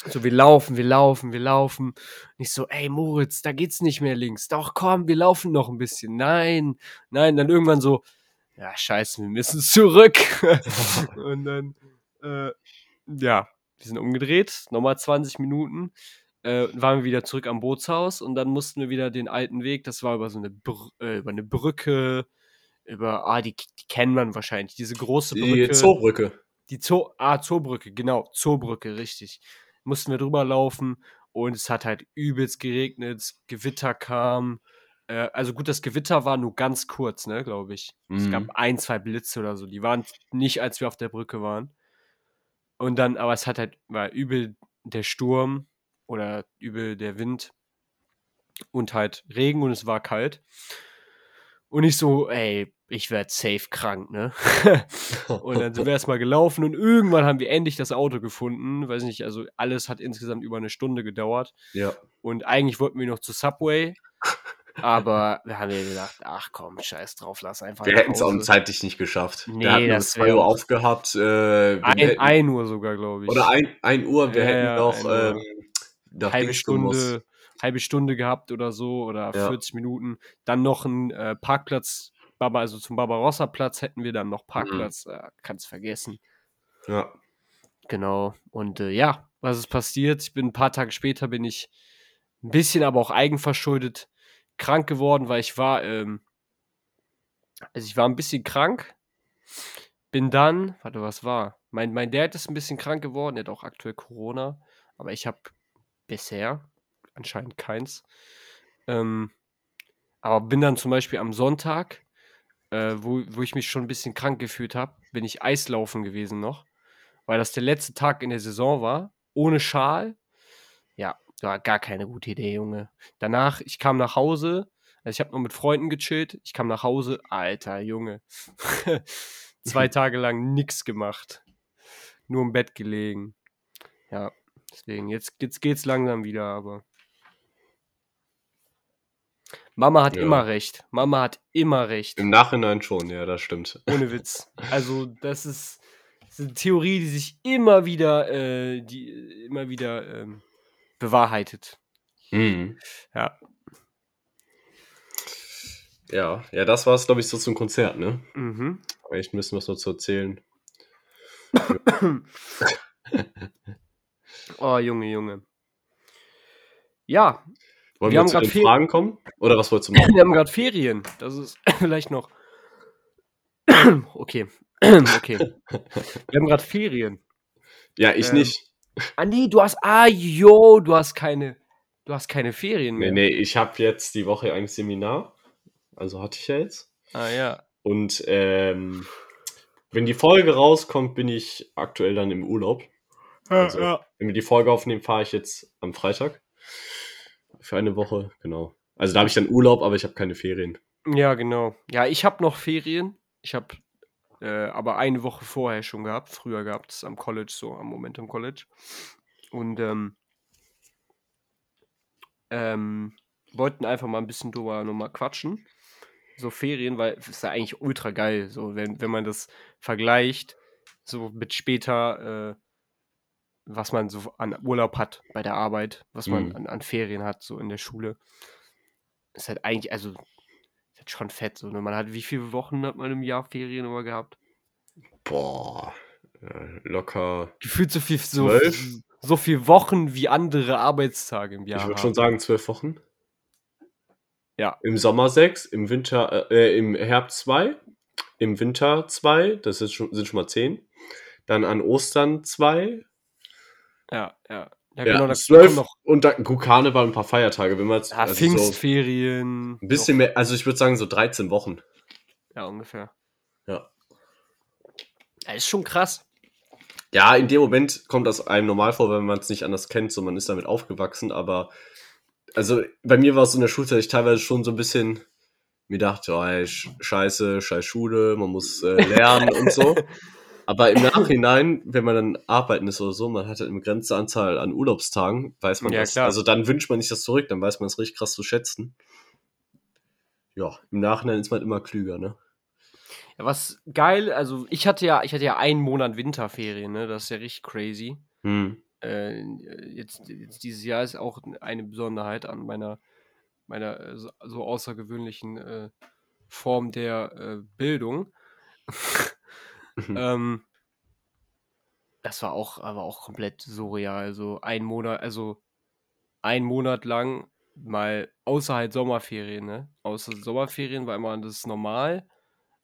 so, wir laufen, wir laufen, wir laufen. Und ich so: „Ey, Moritz, da geht's nicht mehr links. Doch, komm, wir laufen noch 'n bisschen. Nein, nein.“ Dann irgendwann so: „Ja, scheiße, wir müssen zurück.“ Und dann, äh, ja, wir sind umgedreht, noch mal 20 Minuten, äh, waren wir wieder zurück am Bootshaus und dann mussten wir wieder den alten Weg das war über so 'ne Br äh, über 'ne Brücke, über ah, die die kennt man wahrscheinlich, diese große Die Brücke. Zoobrücke. Die Zoo ah, Zoobrücke, genau, Zoobrücke, richtig. Mussten wir drüber laufen und es hat halt übelst geregnet, Gewitter kam. Äh, also gut, das Gewitter war nur ganz kurz, ne, glaube ich. Es gab Mhm. 1, 2 Blitze oder so. Die waren nicht, als wir auf der Brücke waren. Und dann aber es hat halt war übel der Sturm oder übel der Wind und halt Regen und es war kalt. Und ich so: „Ey, ich werde safe krank, ne?“ Und dann sind wir erst mal gelaufen und irgendwann haben wir endlich das Auto gefunden. Weiß nicht, also alles hat insgesamt über 'ne Stunde gedauert. Ja. Und eigentlich wollten wir noch zu Subway, aber wir haben ja gedacht: „Ach komm, scheiß drauf, lass einfach Wir hätten es auch Hause.“ zeitlich nicht geschafft. Ne, Wir hatten um das 2 wäre Uhr auch aufgehabt. Äh, ein hätten 1 Uhr sogar, glaube ich. oder ein 1 Uhr, wir Ja, hätten noch, 1 Uhr. ähm, nach Halbe. Stunde halbe Stunde gehabt oder so oder Ja. 40 Minuten. Dann noch 'n, äh, Parkplatz Baba also zum Barbarossa-Platz hätten wir dann noch Mhm. Parkplatz. Äh, kannst vergessen. Ja. Genau. Und, äh, ja, was ist passiert? Ich bin 'n paar Tage später bin ich 'n bisschen, aber auch eigenverschuldet krank geworden, weil ich war, ähm also ich war 'n bisschen krank, bin dann warte, was war? Mein mein Dad ist 'n bisschen krank geworden, der hat auch aktuell Corona, aber ich habe bisher anscheinend keins. Ähm, aber bin dann zum Beispiel am Sonntag, äh, wo wo ich mich schon 'n bisschen krank gefühlt habe, bin ich Eislaufen gewesen noch, weil das der letzte Tag in der Saison war, ohne Schal. Ja, war gar keine gute Idee, Junge. Danach ich kam nach Hause also ich habe noch mit Freunden gechillt. Ich kam nach Hause, Alter, Junge. 2 Tage lang nix gemacht. Nur im Bett gelegen. Ja, deswegen, jetzt jetzt geht's langsam wieder, aber Mama hat Ja. immer recht. Mama hat immer recht. Im Nachhinein schon, ja, das stimmt. Ohne Witz. Also, das ist das ist 'ne Theorie, die sich immer wieder äh, die immer wieder, ähm, bewahrheitet. Mhm. Ja. Ja, ja, das war's, glaube ich, so zum Konzert, ne? Mhm. Echt ein bisschen was noch zu erzählen. Oh, Junge, Junge. Ja, Wollen wir wir haben zu grad den Fe Fragen kommen? Oder was wolltest du machen? wir haben grad Ferien. Das ist vielleicht noch okay. Okay. Wir haben grad Ferien. Ja, ich Ähm. nicht. Ah, ne, du hast ah, jo, du hast keine du hast keine Ferien mehr. ne, ich habe jetzt die Woche eigentlich Seminar. Also hatte ich ja jetzt. Ah, ja. Und, ähm, wenn die Folge rauskommt, bin ich aktuell dann im Urlaub. Ja, Also, ja. wenn wir die Folge aufnehmen, fahre ich jetzt am Freitag. Für eine Woche, genau. Also, da habe ich dann Urlaub, aber ich habe keine Ferien. Ja, genau. Ja, ich habe noch Ferien. Ich habe, äh, aber eine Woche vorher schon gehabt, früher gehabt, am College so, am Momentum College. Und, ähm ähm, wollten einfach mal 'n bisschen drüber noch mal quatschen. So Ferien, weil es ist ja eigentlich ultra geil, so wenn wenn man das vergleicht, so mit später, äh, was man so an Urlaub hat bei der Arbeit, was man Mhm. an an Ferien hat, so in der Schule. Ist halt eigentlich also, ist halt schon fett so, ne? Man hat wie viele Wochen hat man im Jahr Ferien immer gehabt? Boah, äh, locker Gefühlt so viel so 12? so viel Wochen wie andere Arbeitstage im Ich Jahr würde schon sagen 12 Wochen. Ja. Im Sommer 6, im Winter äh, im Herbst 2, im Winter 2, das ist schon sind schon mal 10. Dann an Ostern 2. Ja, ja. Ja, Ja, genau, da 12 kommen noch und dann gut, Karneval und 'n paar Feiertage, wenn man jetzt ja, also so Pfingstferien, 'n bisschen noch mehr also, ich würde sagen, so 13 Wochen. Ja, ungefähr. Ja. Ja, ist schon krass. Ja, in dem Moment kommt das einem normal vor, wenn man es nicht anders kennt, so man ist damit aufgewachsen, aber also bei mir war es so in der Schulzeit, ich teilweise schon so ein bisschen mir dachte, oh, ey, scheiße, scheiß Schule, man muss äh, lernen und so. Aber im Nachhinein, wenn man dann arbeiten ist oder so, man hat halt eine begrenzte Anzahl an Urlaubstagen, weiß man Ja, das. klar. Also dann wünscht man sich das zurück, dann weiß man es richtig krass zu schätzen. Ja, im Nachhinein ist man immer klüger, ne? Ja, was geil, also ich hatte ja, ich hatte ja einen Monat Winterferien, ne? Das ist ja richtig crazy. Hm. Äh, jetzt, jetzt dieses Jahr ist auch eine Besonderheit an meiner, meiner äh, so, so außergewöhnlichen äh, Form der äh, Bildung. Mhm. ähm, das war auch, aber auch komplett surreal. Also ein Monat, also ein Monat lang mal außerhalb Sommerferien, ne? Außer Sommerferien war immer das normal,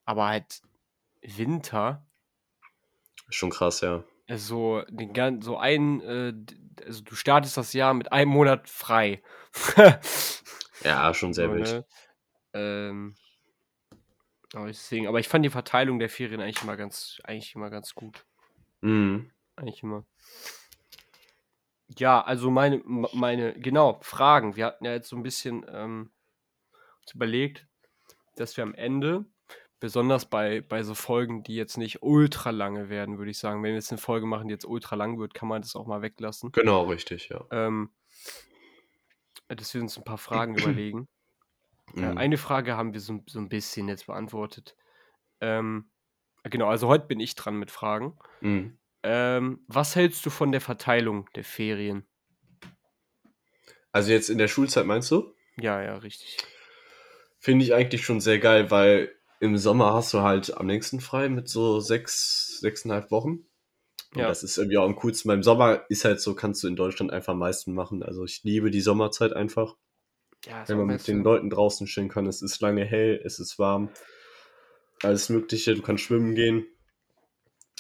aber halt Winter, Schon krass, ja. also den gan- so ein, äh, also du startest das Jahr mit einem Monat frei. Ja, schon sehr So, wild. ne? Ähm, aber deswegen, aber ich fand die Verteilung der Ferien eigentlich immer ganz, eigentlich immer ganz gut. Mhm. Eigentlich immer. Ja, also meine, meine, genau, Fragen. Wir hatten ja jetzt so ein bisschen ähm, uns überlegt, dass wir am Ende, besonders bei, bei so Folgen, die jetzt nicht ultra lange werden, würde ich sagen, wenn wir jetzt eine Folge machen, die jetzt ultra lang wird, kann man das auch mal weglassen. Genau, richtig, ja. Ähm, dass wir uns ein paar Fragen überlegen. Äh, Mhm. eine Frage haben wir so, so ein bisschen jetzt beantwortet. Ähm, genau, also heute bin ich dran mit Fragen. Mhm. Ähm, was hältst du von der Verteilung der Ferien? Also jetzt in der Schulzeit meinst du? Ja, ja, richtig. Finde ich eigentlich schon sehr geil, weil im Sommer hast du halt am längsten frei mit so sechs, sechseinhalb Wochen. Und Ja. das ist irgendwie auch am coolsten. Beim Sommer ist halt so, kannst du in Deutschland einfach am meisten machen. Also ich liebe die Sommerzeit einfach. Ja, wenn man mit den Leuten draußen stehen kann. Es ist lange hell, es ist warm, alles Mögliche, du kannst schwimmen gehen.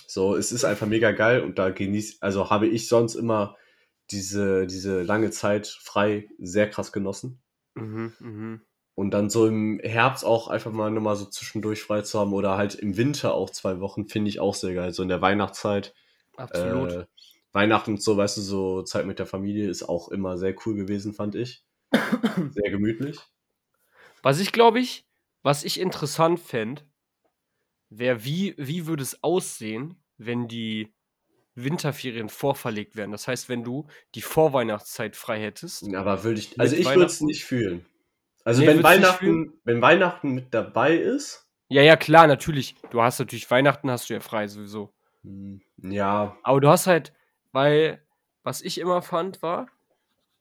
So, es ist einfach mega geil und da genieß, also habe ich sonst immer diese, diese lange Zeit frei sehr krass genossen. Mhm, mhm. Und dann so im Herbst auch einfach mal nochmal so zwischendurch frei zu haben oder halt im Winter auch zwei Wochen, finde ich auch sehr geil. So in der Weihnachtszeit. Absolut. Äh, Weihnachten und so, weißt du, so Zeit mit der Familie ist auch immer sehr cool gewesen, fand ich. Sehr gemütlich. Was ich glaube ich, was ich interessant fände, wäre, wie, wie würde es aussehen, wenn die Winterferien vorverlegt werden? Das heißt, wenn du die Vorweihnachtszeit frei hättest. Aber würde ich, also ich würde es nicht fühlen. Also Nee, wenn Weihnachten, wenn Weihnachten mit dabei ist, Ja, ja, klar, natürlich. Du hast natürlich Weihnachten hast du ja frei sowieso. hm, ja, Aber du hast halt, weil, was ich immer fand, war,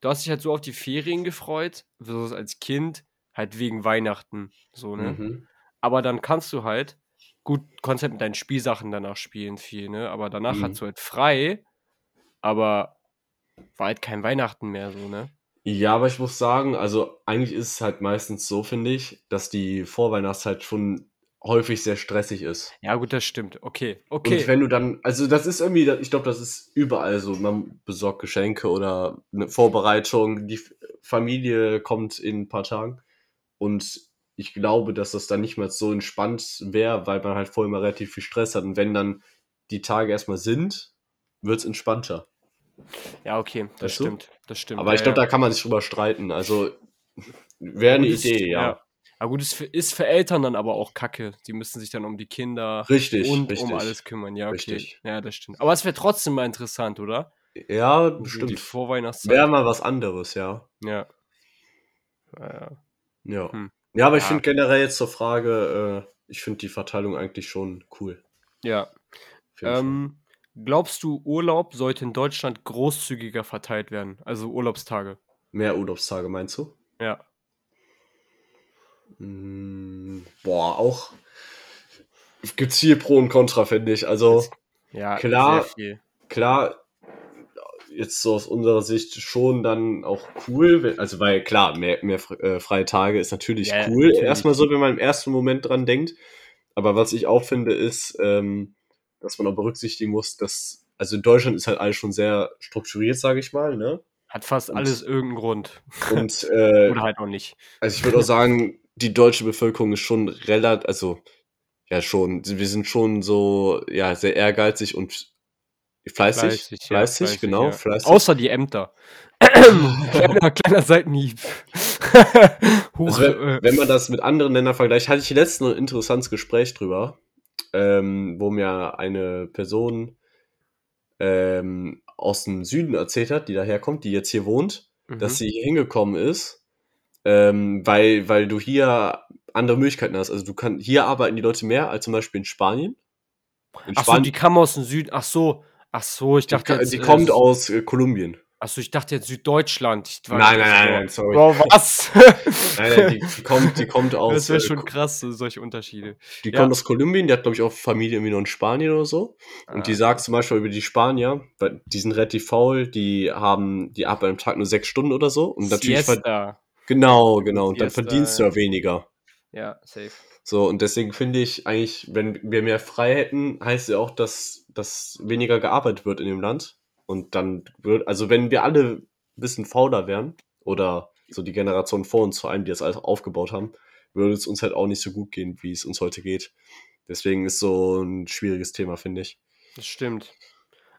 du hast dich halt so auf die Ferien gefreut, besonders als Kind, halt wegen Weihnachten. So, ne? mhm. Aber dann kannst du halt, gut, kannst halt mit deinen Spielsachen danach spielen, viel, ne? Aber danach Mhm. hast du halt frei, aber war halt kein Weihnachten mehr, so, ne? Ja, aber ich muss sagen, also eigentlich ist es halt meistens so, finde ich, dass die Vorweihnachtszeit schon häufig sehr stressig ist. Ja, gut, das stimmt. Okay, Und okay. wenn du dann, also das ist irgendwie, ich glaube, das ist überall so. Man besorgt Geschenke oder eine Vorbereitung, die Familie kommt in ein paar Tagen. Und ich glaube, dass das dann nicht mehr so entspannt wäre, weil man halt vorher immer relativ viel Stress hat. Und wenn dann die Tage erstmal sind, wird es entspannter. Ja, okay, das Weißt du? stimmt. Das stimmt. Aber ja, ich glaube, ja. da kann man sich drüber streiten. Also wäre eine Idee, ja. Aber gut, für, ist für Eltern dann aber auch kacke. Die müssen sich dann um die Kinder Richtig, und richtig. um alles kümmern. Ja, okay. Richtig. Ja, das stimmt. Aber es wäre trotzdem mal interessant, oder? Ja, So Die bestimmt. Vorweihnachtszeit. Wäre mal was anderes, ja. Ja. Ja. Hm. Ja, aber ich Ja. finde generell jetzt zur Frage, äh, ich finde die Verteilung eigentlich schon cool. ja. Ähm, glaubst du, Urlaub sollte in Deutschland großzügiger verteilt werden? Also Urlaubstage. Mehr Urlaubstage, meinst du? Ja. Mm, boah, auch gibt's viel Pro und Contra, finde ich. Also Ja, Klar. klar, jetzt so aus unserer Sicht schon dann auch cool, also weil klar, mehr, mehr äh, freie Tage ist natürlich Ja, cool. natürlich. Erstmal so, wenn man im ersten Moment dran denkt. Aber was ich auch finde, ist, ähm, dass man auch berücksichtigen muss, dass, also in Deutschland ist halt alles schon sehr strukturiert, sage ich mal, ne? Hat fast Und- alles irgendeinen Grund. Und äh, Oder halt auch nicht. Also ich würde auch sagen, die deutsche Bevölkerung ist schon relativ, also ja schon, wir sind schon so, ja, sehr ehrgeizig und Fleißig, Fleißig, ja, fleißig, fleißig, genau, ja. fleißig. Außer die Ämter. kleiner, kleiner Seitenhieb. Huch, Also wenn, wenn man das mit anderen Ländern vergleicht, hatte ich letztens ein interessantes Gespräch drüber, ähm, wo mir eine Person ähm, aus dem Süden erzählt hat, die daherkommt, die jetzt hier wohnt, dass mhm. sie hier hingekommen ist, ähm, weil, weil du hier andere Möglichkeiten hast. Also du kannst, hier arbeiten die Leute mehr als zum Beispiel in Spanien. In Ach so, die kam aus dem Süden. Ach so, ach so, ich die, dachte jetzt. die äh, kommt aus äh, Kolumbien. Ach so, ich dachte jetzt Süddeutschland. Nein, nein, nein, nein, sorry. Bro, was? Nein, nein, die, die kommt, die kommt aus, das wäre äh, schon Ko- krass, so solche Unterschiede. die Ja. kommt aus Kolumbien, die hat, glaube ich, auch Familie irgendwie noch in Spanien oder so. Und die Ah, sagt zum Beispiel über die Spanier, weil die sind relativ faul, die haben, die arbeiten am Tag nur sechs Stunden oder so. Und natürlich, Siesta. Genau, genau, und dann verdienst du ja. ja weniger. Ja, safe. So, und deswegen finde ich eigentlich, wenn wir mehr frei hätten, heißt ja auch, dass, dass weniger gearbeitet wird in dem Land. Und dann wird, also wenn wir alle ein bisschen fauler wären, oder so die Generation vor uns vor allem, die das alles aufgebaut haben, würde es uns halt auch nicht so gut gehen, wie es uns heute geht. Deswegen ist so ein schwieriges Thema, finde ich. Das stimmt.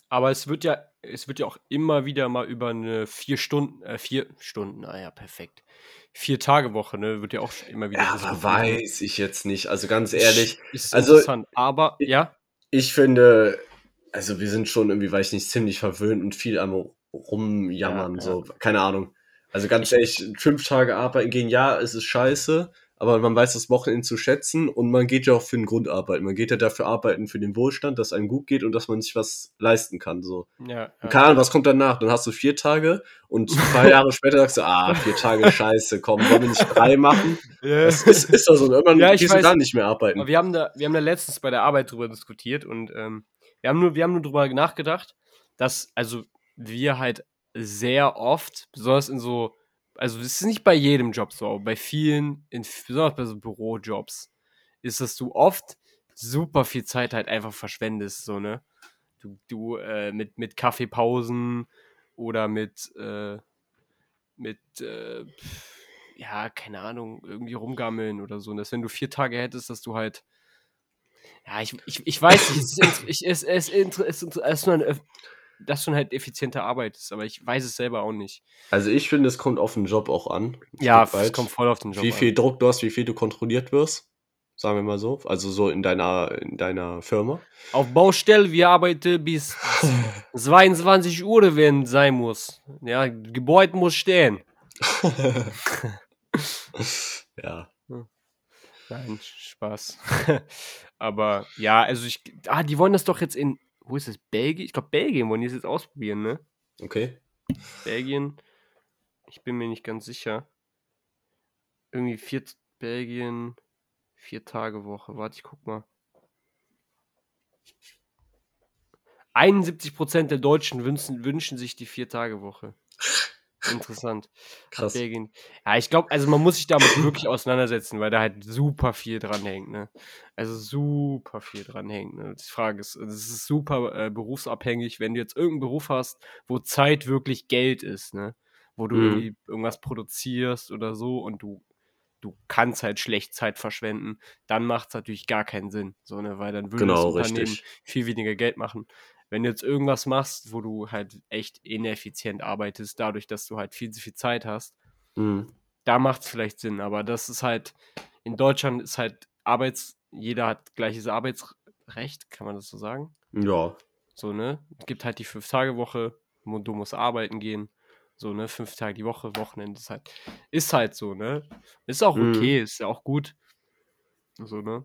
Aber es wird ja, es wird ja auch immer wieder mal über eine vier Stunden, äh, vier Stunden, ah ja, perfekt. Vier Tage Woche, ne, wird ja auch immer wieder Ja, aber diskutiert. weiß ich jetzt nicht. Also ganz ehrlich, Ist also- interessant. Aber, ja, ich finde, also wir sind schon irgendwie, weiß ich nicht, ziemlich verwöhnt und viel am rumjammern, Ja, ja. so, keine Ahnung. Also ganz ehrlich, fünf Tage arbeiten gehen, ja, es ist scheiße, aber man weiß das Wochenende zu schätzen und man geht ja auch für den Grund arbeiten. Man geht ja dafür arbeiten für den Wohlstand, dass einem gut geht und dass man sich was leisten kann, so. ja, ja. Keine Ahnung, was kommt danach? Dann hast du vier Tage und zwei Jahre später sagst du, ah, vier Tage scheiße, komm, wollen wir nicht drei machen? Ja. Das ist, ist doch so. Und irgendwann Ja, gehst du weiß. dann nicht mehr arbeiten. Wir haben da, wir haben da letztens bei der Arbeit drüber diskutiert und ähm, wir haben nur, wir haben nur drüber nachgedacht, dass also wir halt sehr oft, besonders in so, also es ist nicht bei jedem Job so, aber bei vielen, in, besonders bei so Bürojobs, ist, dass du oft super viel Zeit halt einfach verschwendest, so, ne? Du, du äh, mit, mit Kaffeepausen oder mit, äh, mit, äh, ja, keine Ahnung, irgendwie rumgammeln oder so. Und dass wenn du vier Tage hättest, dass du halt, ja, ich, ich, ich weiß nicht, es ist, ich, es, es, es, es, es, es nur ein, Öff- dass du halt effizienter arbeitest, aber ich weiß es selber auch nicht. Also ich finde, es kommt auf den Job auch an. Ja, es kommt voll auf den Job wie an. viel Druck du hast, wie viel du kontrolliert wirst. Sagen wir mal so. Also so in deiner, in deiner Firma. Auf Baustelle, wir arbeiten bis 22 Uhr, wenn es sein muss. Ja, Gebäude muss stehen. ja. Nein, Spaß. aber ja, also ich, ah, die wollen das doch jetzt in, wo ist das, Belgien? Ich glaube, Belgien wollen die es jetzt ausprobieren, ne? Okay. Belgien, ich bin mir nicht ganz sicher. Irgendwie vier, Belgien, vier Tage Woche. Warte, ich guck mal. 71% der Deutschen wünschen, wünschen sich die vier Tage Woche. Interessant. Krass. Belgien. Ja, ich glaube, also man muss sich damit wirklich auseinandersetzen, weil da halt super viel dran hängt, ne? Also super viel dran hängt, ne? Die Frage ist, es ist super äh, berufsabhängig, wenn du jetzt irgendeinen Beruf hast, wo Zeit wirklich Geld ist, ne? Wo du Mhm. irgendwas produzierst oder so und du, du kannst halt schlecht Zeit verschwenden, dann macht es natürlich gar keinen Sinn, so, ne? Weil dann würde Genau, das Unternehmen richtig. viel weniger Geld machen. Wenn du jetzt irgendwas machst, wo du halt echt ineffizient arbeitest, dadurch, dass du halt viel zu viel Zeit hast, Mhm. da macht es vielleicht Sinn, aber das ist halt, in Deutschland ist halt Arbeits, jeder hat gleiches Arbeitsrecht, kann man das so sagen? Ja. So, ne? Es gibt halt die Fünf-Tage-Woche, du musst arbeiten gehen, so, ne? Fünf Tage die Woche, Wochenende ist halt, ist halt so, ne? Ist auch Mhm. okay, ist ja auch gut. So, ne?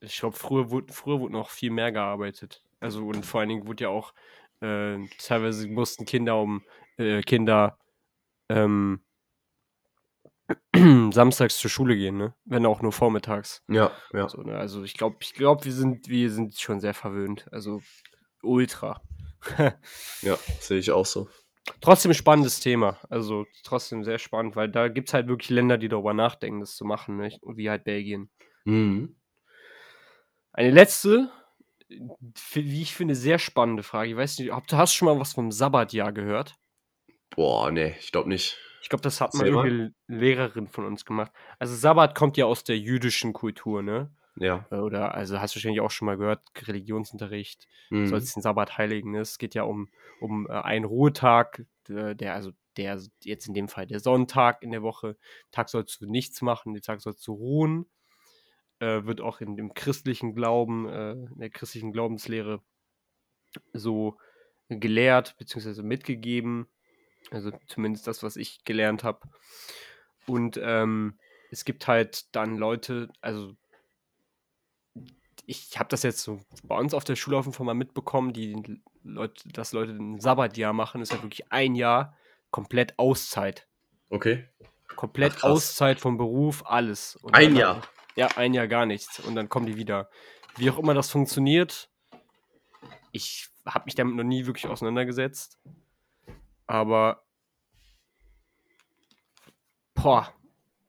Ich glaube, früher wurde, früher wurde noch viel mehr gearbeitet. Also, und vor allen Dingen wurde ja auch, äh, teilweise mussten Kinder um, äh, Kinder, ähm, samstags zur Schule gehen, ne? Wenn auch nur vormittags. Ja, ja. So, ne? Also ich glaube, ich glaube, wir sind, wir sind schon sehr verwöhnt. Also ultra. Ja, sehe ich auch so. trotzdem spannendes Thema. Also trotzdem sehr spannend, weil da gibt es halt wirklich Länder, die darüber nachdenken, das zu machen, ne? wie halt Belgien. Mhm. Eine letzte, wie ich finde, sehr spannende Frage. Ich weiß nicht, ob du hast schon mal was vom Sabbatjahr gehört? Boah, nee, ich glaube nicht. Ich glaube, das hat mal irgendeine Lehrerin von uns gemacht. Also Sabbat kommt ja aus der jüdischen Kultur, ne? Ja. Äh, Oder, also hast du wahrscheinlich auch schon mal gehört, Religionsunterricht, Mhm. sollst den Sabbat heiligen. ne? Es geht ja um, um äh, einen Ruhetag, der, also der, jetzt in dem Fall der Sonntag in der Woche. Tag sollst du nichts machen, den Tag sollst du ruhen. Äh, wird auch in dem christlichen Glauben, äh, in der christlichen Glaubenslehre so gelehrt, beziehungsweise mitgegeben. Also zumindest das, was ich gelernt habe. Und ähm, es gibt halt dann Leute, also ich habe das jetzt so bei uns auf der Schule auf jeden Fall mal mitbekommen, die Leute, dass Leute ein Sabbatjahr machen, ist halt wirklich ein Jahr komplett Auszeit. Okay. Komplett Ach. Auszeit vom Beruf, alles. Und Ein Jahr. Ja, ein Jahr gar nichts. Und dann kommen die wieder. Wie auch immer das funktioniert, ich habe mich damit noch nie wirklich auseinandergesetzt. Aber, boah,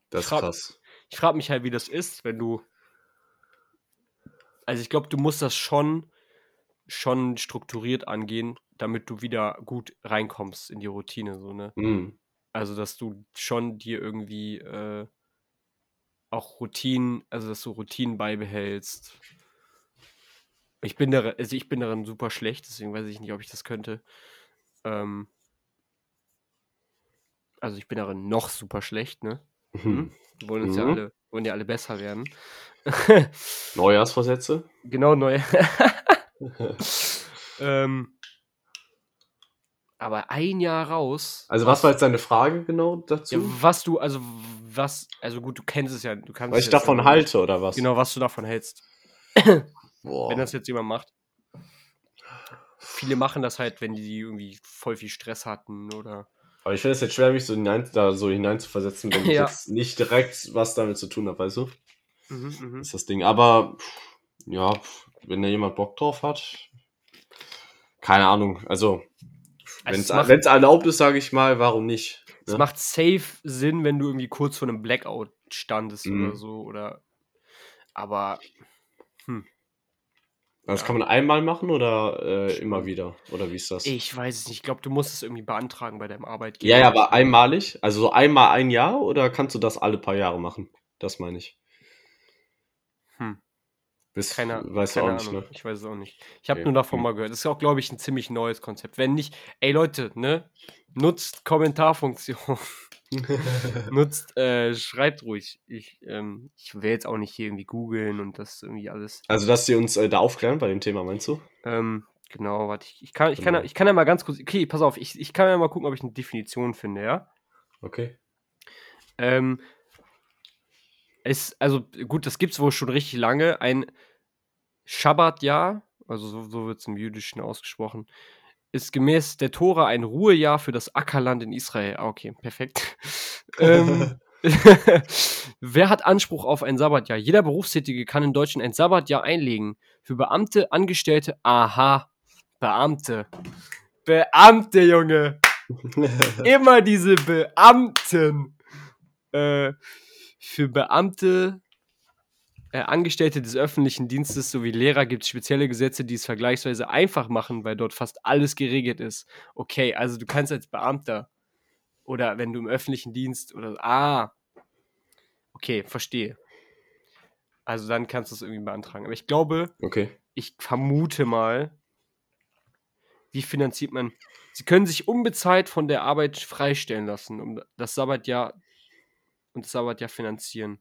Das ist Krass. krass. ich frage mich halt, wie das ist, wenn du. Also ich glaube, du musst das schon, schon strukturiert angehen, damit du wieder gut reinkommst in die Routine, so, ne? Mhm. Also, dass du schon dir irgendwie äh, auch Routinen, also dass du Routinen beibehältst. Ich bin darin, also ich bin darin super schlecht, deswegen weiß ich nicht, ob ich das könnte. Ähm, also ich bin darin noch super schlecht, ne? Mhm. Wir wollen uns ja Mhm. alle, wollen ja alle besser werden. Neujahrsvorsätze? genau, neu. ähm, aber ein Jahr raus. Also, was war jetzt deine Frage genau dazu? Ja, was du, also was, also gut, du kennst es ja, du kannst Was ich davon ja- halte oder was? Genau, was du davon hältst. Boah. Wenn das jetzt jemand macht. Viele machen das halt, wenn die irgendwie voll viel Stress hatten oder. Aber ich finde es jetzt schwer, mich so, hinein, da so hineinzuversetzen, wenn ich Ja. jetzt nicht direkt was damit zu tun habe, weißt du? Mhm. Das ist das Ding. Aber ja, wenn da jemand Bock drauf hat, keine Ahnung. Also, wenn es erlaubt ist, sage ich mal, warum nicht? Es ne? macht safe Sinn, wenn du irgendwie kurz vor einem Blackout standest Mhm. oder so. Oder. Aber Das kann man einmal machen oder äh, immer wieder? Oder wie ist das? ich weiß es nicht. Ich glaube, du musst es irgendwie beantragen bei deinem Arbeitgeber. ja, ja, aber einmalig? Also so einmal ein Jahr oder kannst du das alle paar Jahre machen? Das meine ich. Bis, Keine, weißt keine auch nicht, Ahnung. ne? Ich weiß es auch nicht. Ich habe Okay. nur davon mal gehört. Das ist auch, glaube ich, ein ziemlich neues Konzept. Wenn nicht, ey Leute, ne? Nutzt Kommentarfunktion. Nutzt, äh, schreibt ruhig. Ich, ähm, ich will jetzt auch nicht hier irgendwie googeln und das irgendwie alles. Also, dass sie uns äh, da aufklären bei dem Thema, meinst du? Ähm, genau, warte, ich, ich, kann, ich, kann, Genau. ich kann ja mal ganz kurz. Okay, pass auf, ich, ich kann ja mal gucken, ob ich eine Definition finde, ja? Okay. Ähm, es, also gut, das gibt es wohl schon richtig lange. Ein Schabbatjahr, also so, so wird es im Jüdischen ausgesprochen, ist gemäß der Tora ein Ruhejahr für das Ackerland in Israel. Ah, okay, perfekt. ähm, Wer hat Anspruch auf ein Sabbatjahr? Jeder Berufstätige kann in Deutschland ein Sabbatjahr einlegen. Für Beamte, Angestellte, aha, Beamte. Beamte, Junge immer diese Beamten. Äh, für Beamte, äh, Angestellte des öffentlichen Dienstes sowie Lehrer gibt es spezielle Gesetze, die es vergleichsweise einfach machen, weil dort fast alles geregelt ist. Okay, also du kannst als Beamter oder wenn du im öffentlichen Dienst oder ah, okay, verstehe. Also dann kannst du es irgendwie beantragen. Aber ich glaube, okay. ich vermute mal, wie finanziert man? Sie können sich unbezahlt von der Arbeit freistellen lassen, um das Sabbatjahr und das Sabbatjahr finanzieren.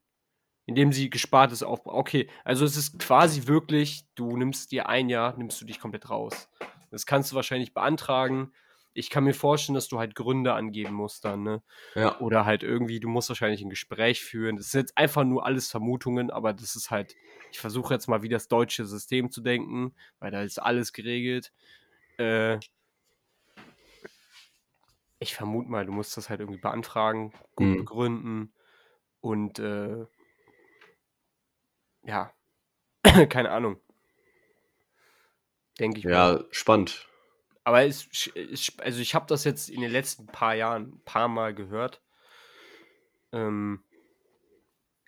Indem sie gespartes aufbauen. Okay, also es ist quasi wirklich, du nimmst dir ein Jahr, nimmst du dich komplett raus. Das kannst du wahrscheinlich beantragen. Ich kann mir vorstellen, dass du halt Gründe angeben musst dann, ne? Ja. Oder halt irgendwie, du musst wahrscheinlich ein Gespräch führen. Das sind jetzt einfach nur alles Vermutungen, aber das ist halt, ich versuche jetzt mal wie das deutsche System zu denken, weil da ist alles geregelt. Äh, ich vermute mal, du musst das halt irgendwie beantragen, gut Mhm. begründen und äh, ja, keine Ahnung. Denke ich mal. Ja, spannend. Aber es, es, also ich habe das jetzt in den letzten paar Jahren ein paar Mal gehört. Ähm,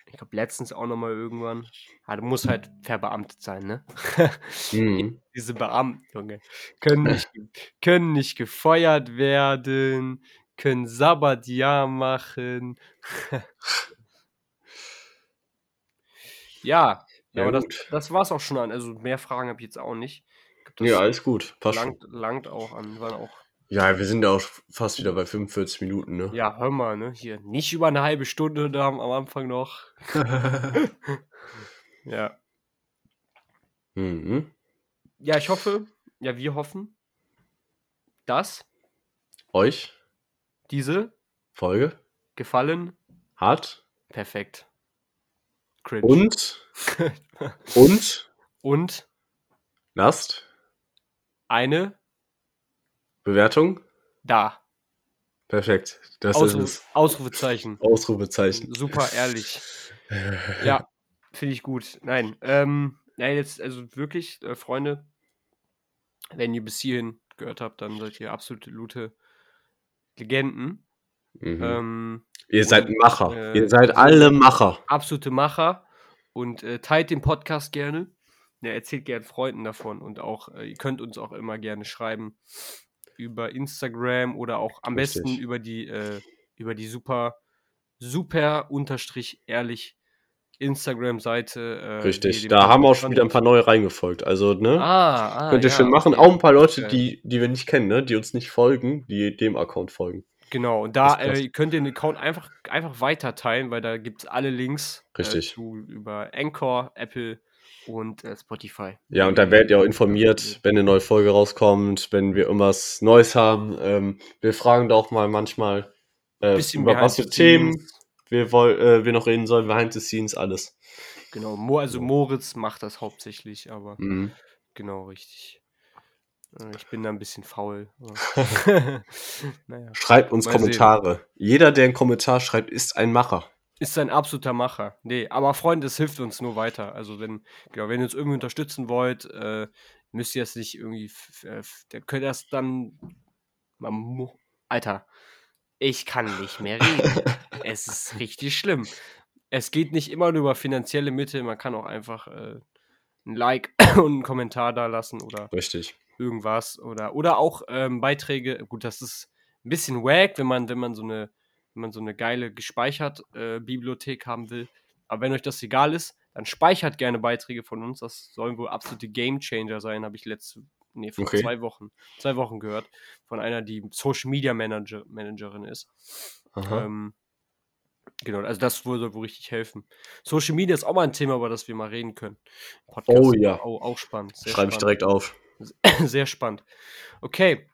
ich glaube letztens auch noch mal irgendwann. Ah, du musst halt verbeamtet sein, ne? Mhm. Diese Beamten, Junge, können nicht, können nicht gefeuert werden, können Sabbatjahr machen. ja, Ja, aber das, das war's auch schon an. Also mehr Fragen habe ich jetzt auch nicht. Das Ja, alles gut. Passt schon. langt, langt auch an. Waren auch. Ja, wir sind ja auch fast wieder bei 45 Minuten, ne? Ja, hör mal, ne? Hier nicht über eine halbe Stunde da am am Anfang noch. Ja. mhm. Ja, ich hoffe, ja, wir hoffen, dass Euch diese Folge gefallen. hat Perfekt. Cringe. und und Und lasst eine Bewertung. da. Perfekt. Das Ausru ist es. Ausrufezeichen. Ausrufezeichen. Super ehrlich. Ja, finde ich gut. Nein, ähm, nein, jetzt, also wirklich, äh, Freunde, wenn ihr bis hierhin gehört habt, dann seid ihr absolute Legenden. Mhm. Ähm, Ihr seid Macher. äh, Ihr seid alle Macher. absolute Macher und äh, teilt den Podcast gerne. Ja, erzählt gerne Freunden davon und auch, äh, ihr könnt uns auch immer gerne schreiben über Instagram oder auch am Richtig. besten über die, äh, über die super, super unterstrich ehrlich Instagram-Seite. Äh, Richtig. Da haben auch Podcast schon wieder ein paar neue reingefolgt. Also, ne? Ah, ah, Könnt ihr ja, schön machen. okay. Auch ein paar Leute, die, die wir nicht kennen, ne? Die uns nicht folgen, die dem Account folgen. Genau, und da äh, könnt ihr den Account einfach, einfach weiter teilen, weil da gibt es alle Links Richtig. Äh, zu, über Anchor, Apple und äh, Spotify. Ja, und da werdet ihr auch informiert, wenn eine neue Folge rauskommt, wenn wir irgendwas Neues haben. Ähm, wir fragen da auch mal manchmal, äh, über was für Themen wir, woll, äh, wir noch reden sollen, behind the scenes, alles. Genau, Mo, also Moritz macht das hauptsächlich, aber Mhm. genau richtig. Äh, Ich bin da ein bisschen faul. naja. Schreibt uns Mal sehen. Kommentare. Jeder, der einen Kommentar schreibt, ist ein Macher. Ist ein absoluter Macher. Nee, aber Freunde, es hilft uns nur weiter. Also wenn, genau, wenn ihr uns irgendwie unterstützen wollt, äh, müsst ihr das nicht irgendwie, dann könnt ihr das dann, man Alter, ich kann nicht mehr reden. es ist richtig schlimm. Es geht nicht immer nur über finanzielle Mittel, man kann auch einfach äh, ein Like und einen Kommentar da lassen oder Richtig. Irgendwas oder oder auch ähm, Beiträge. Gut, das ist ein bisschen wack, wenn man wenn man so eine wenn man so eine geile gespeichert äh, Bibliothek haben will. Aber wenn euch das egal ist, dann speichert gerne Beiträge von uns. Das sollen wohl absolute Game Changer sein, habe ich letzte nee, vor Okay. zwei Wochen zwei Wochen gehört von einer, die Social Media Manager, Managerin ist. Ähm, genau, also das würde wohl richtig helfen. Social Media ist auch mal ein Thema, über das wir mal reden können. Podcast Oh ja. Auch, auch spannend. Schreibe ich direkt auf. Sehr spannend. Okay.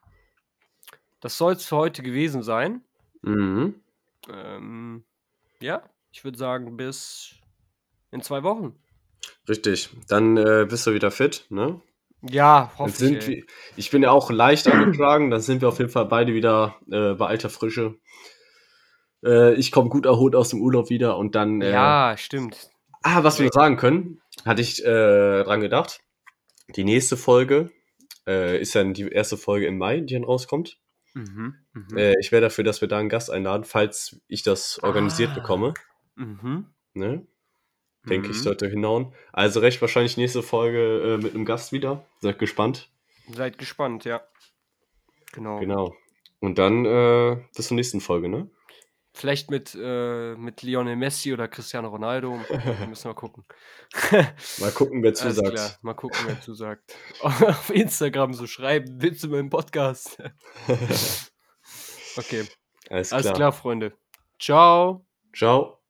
Das soll es für heute gewesen sein. Mhm. Ähm, ja, ich würde sagen, bis in zwei Wochen. Richtig. Dann äh, bist du wieder fit, ne? Ja, Dann hoffe sind ich. ey. wir, ich bin ja auch leicht angeschlagen, dann sind wir auf jeden Fall beide wieder äh, bei alter Frische. Äh, ich komme gut erholt aus dem Urlaub wieder und dann. Äh, Ja, stimmt. Ah, was wir sagen können, hatte ich äh, dran gedacht. Die nächste Folge äh, ist dann die erste Folge im Mai, die dann rauskommt. Mhm. Mhm. Äh, ich wäre dafür, dass wir da einen Gast einladen, falls ich das organisiert Ah. bekomme. mhm. Ne? Denke ich, Mhm. sollte hinhauen. Also recht wahrscheinlich nächste Folge äh, mit einem Gast wieder. Seid gespannt. Seid gespannt, ja. Genau. Genau. Und dann äh, bis zur nächsten Folge, ne? Vielleicht mit, äh, mit Lionel Messi oder Cristiano Ronaldo. Wir müssen wir gucken. Mal gucken, wer Alles zusagt. klar, mal gucken, wer zusagt. Auf Instagram so schreiben, willst du meinen Podcast? okay, Alles, alles klar. klar, Freunde. Ciao. Ciao.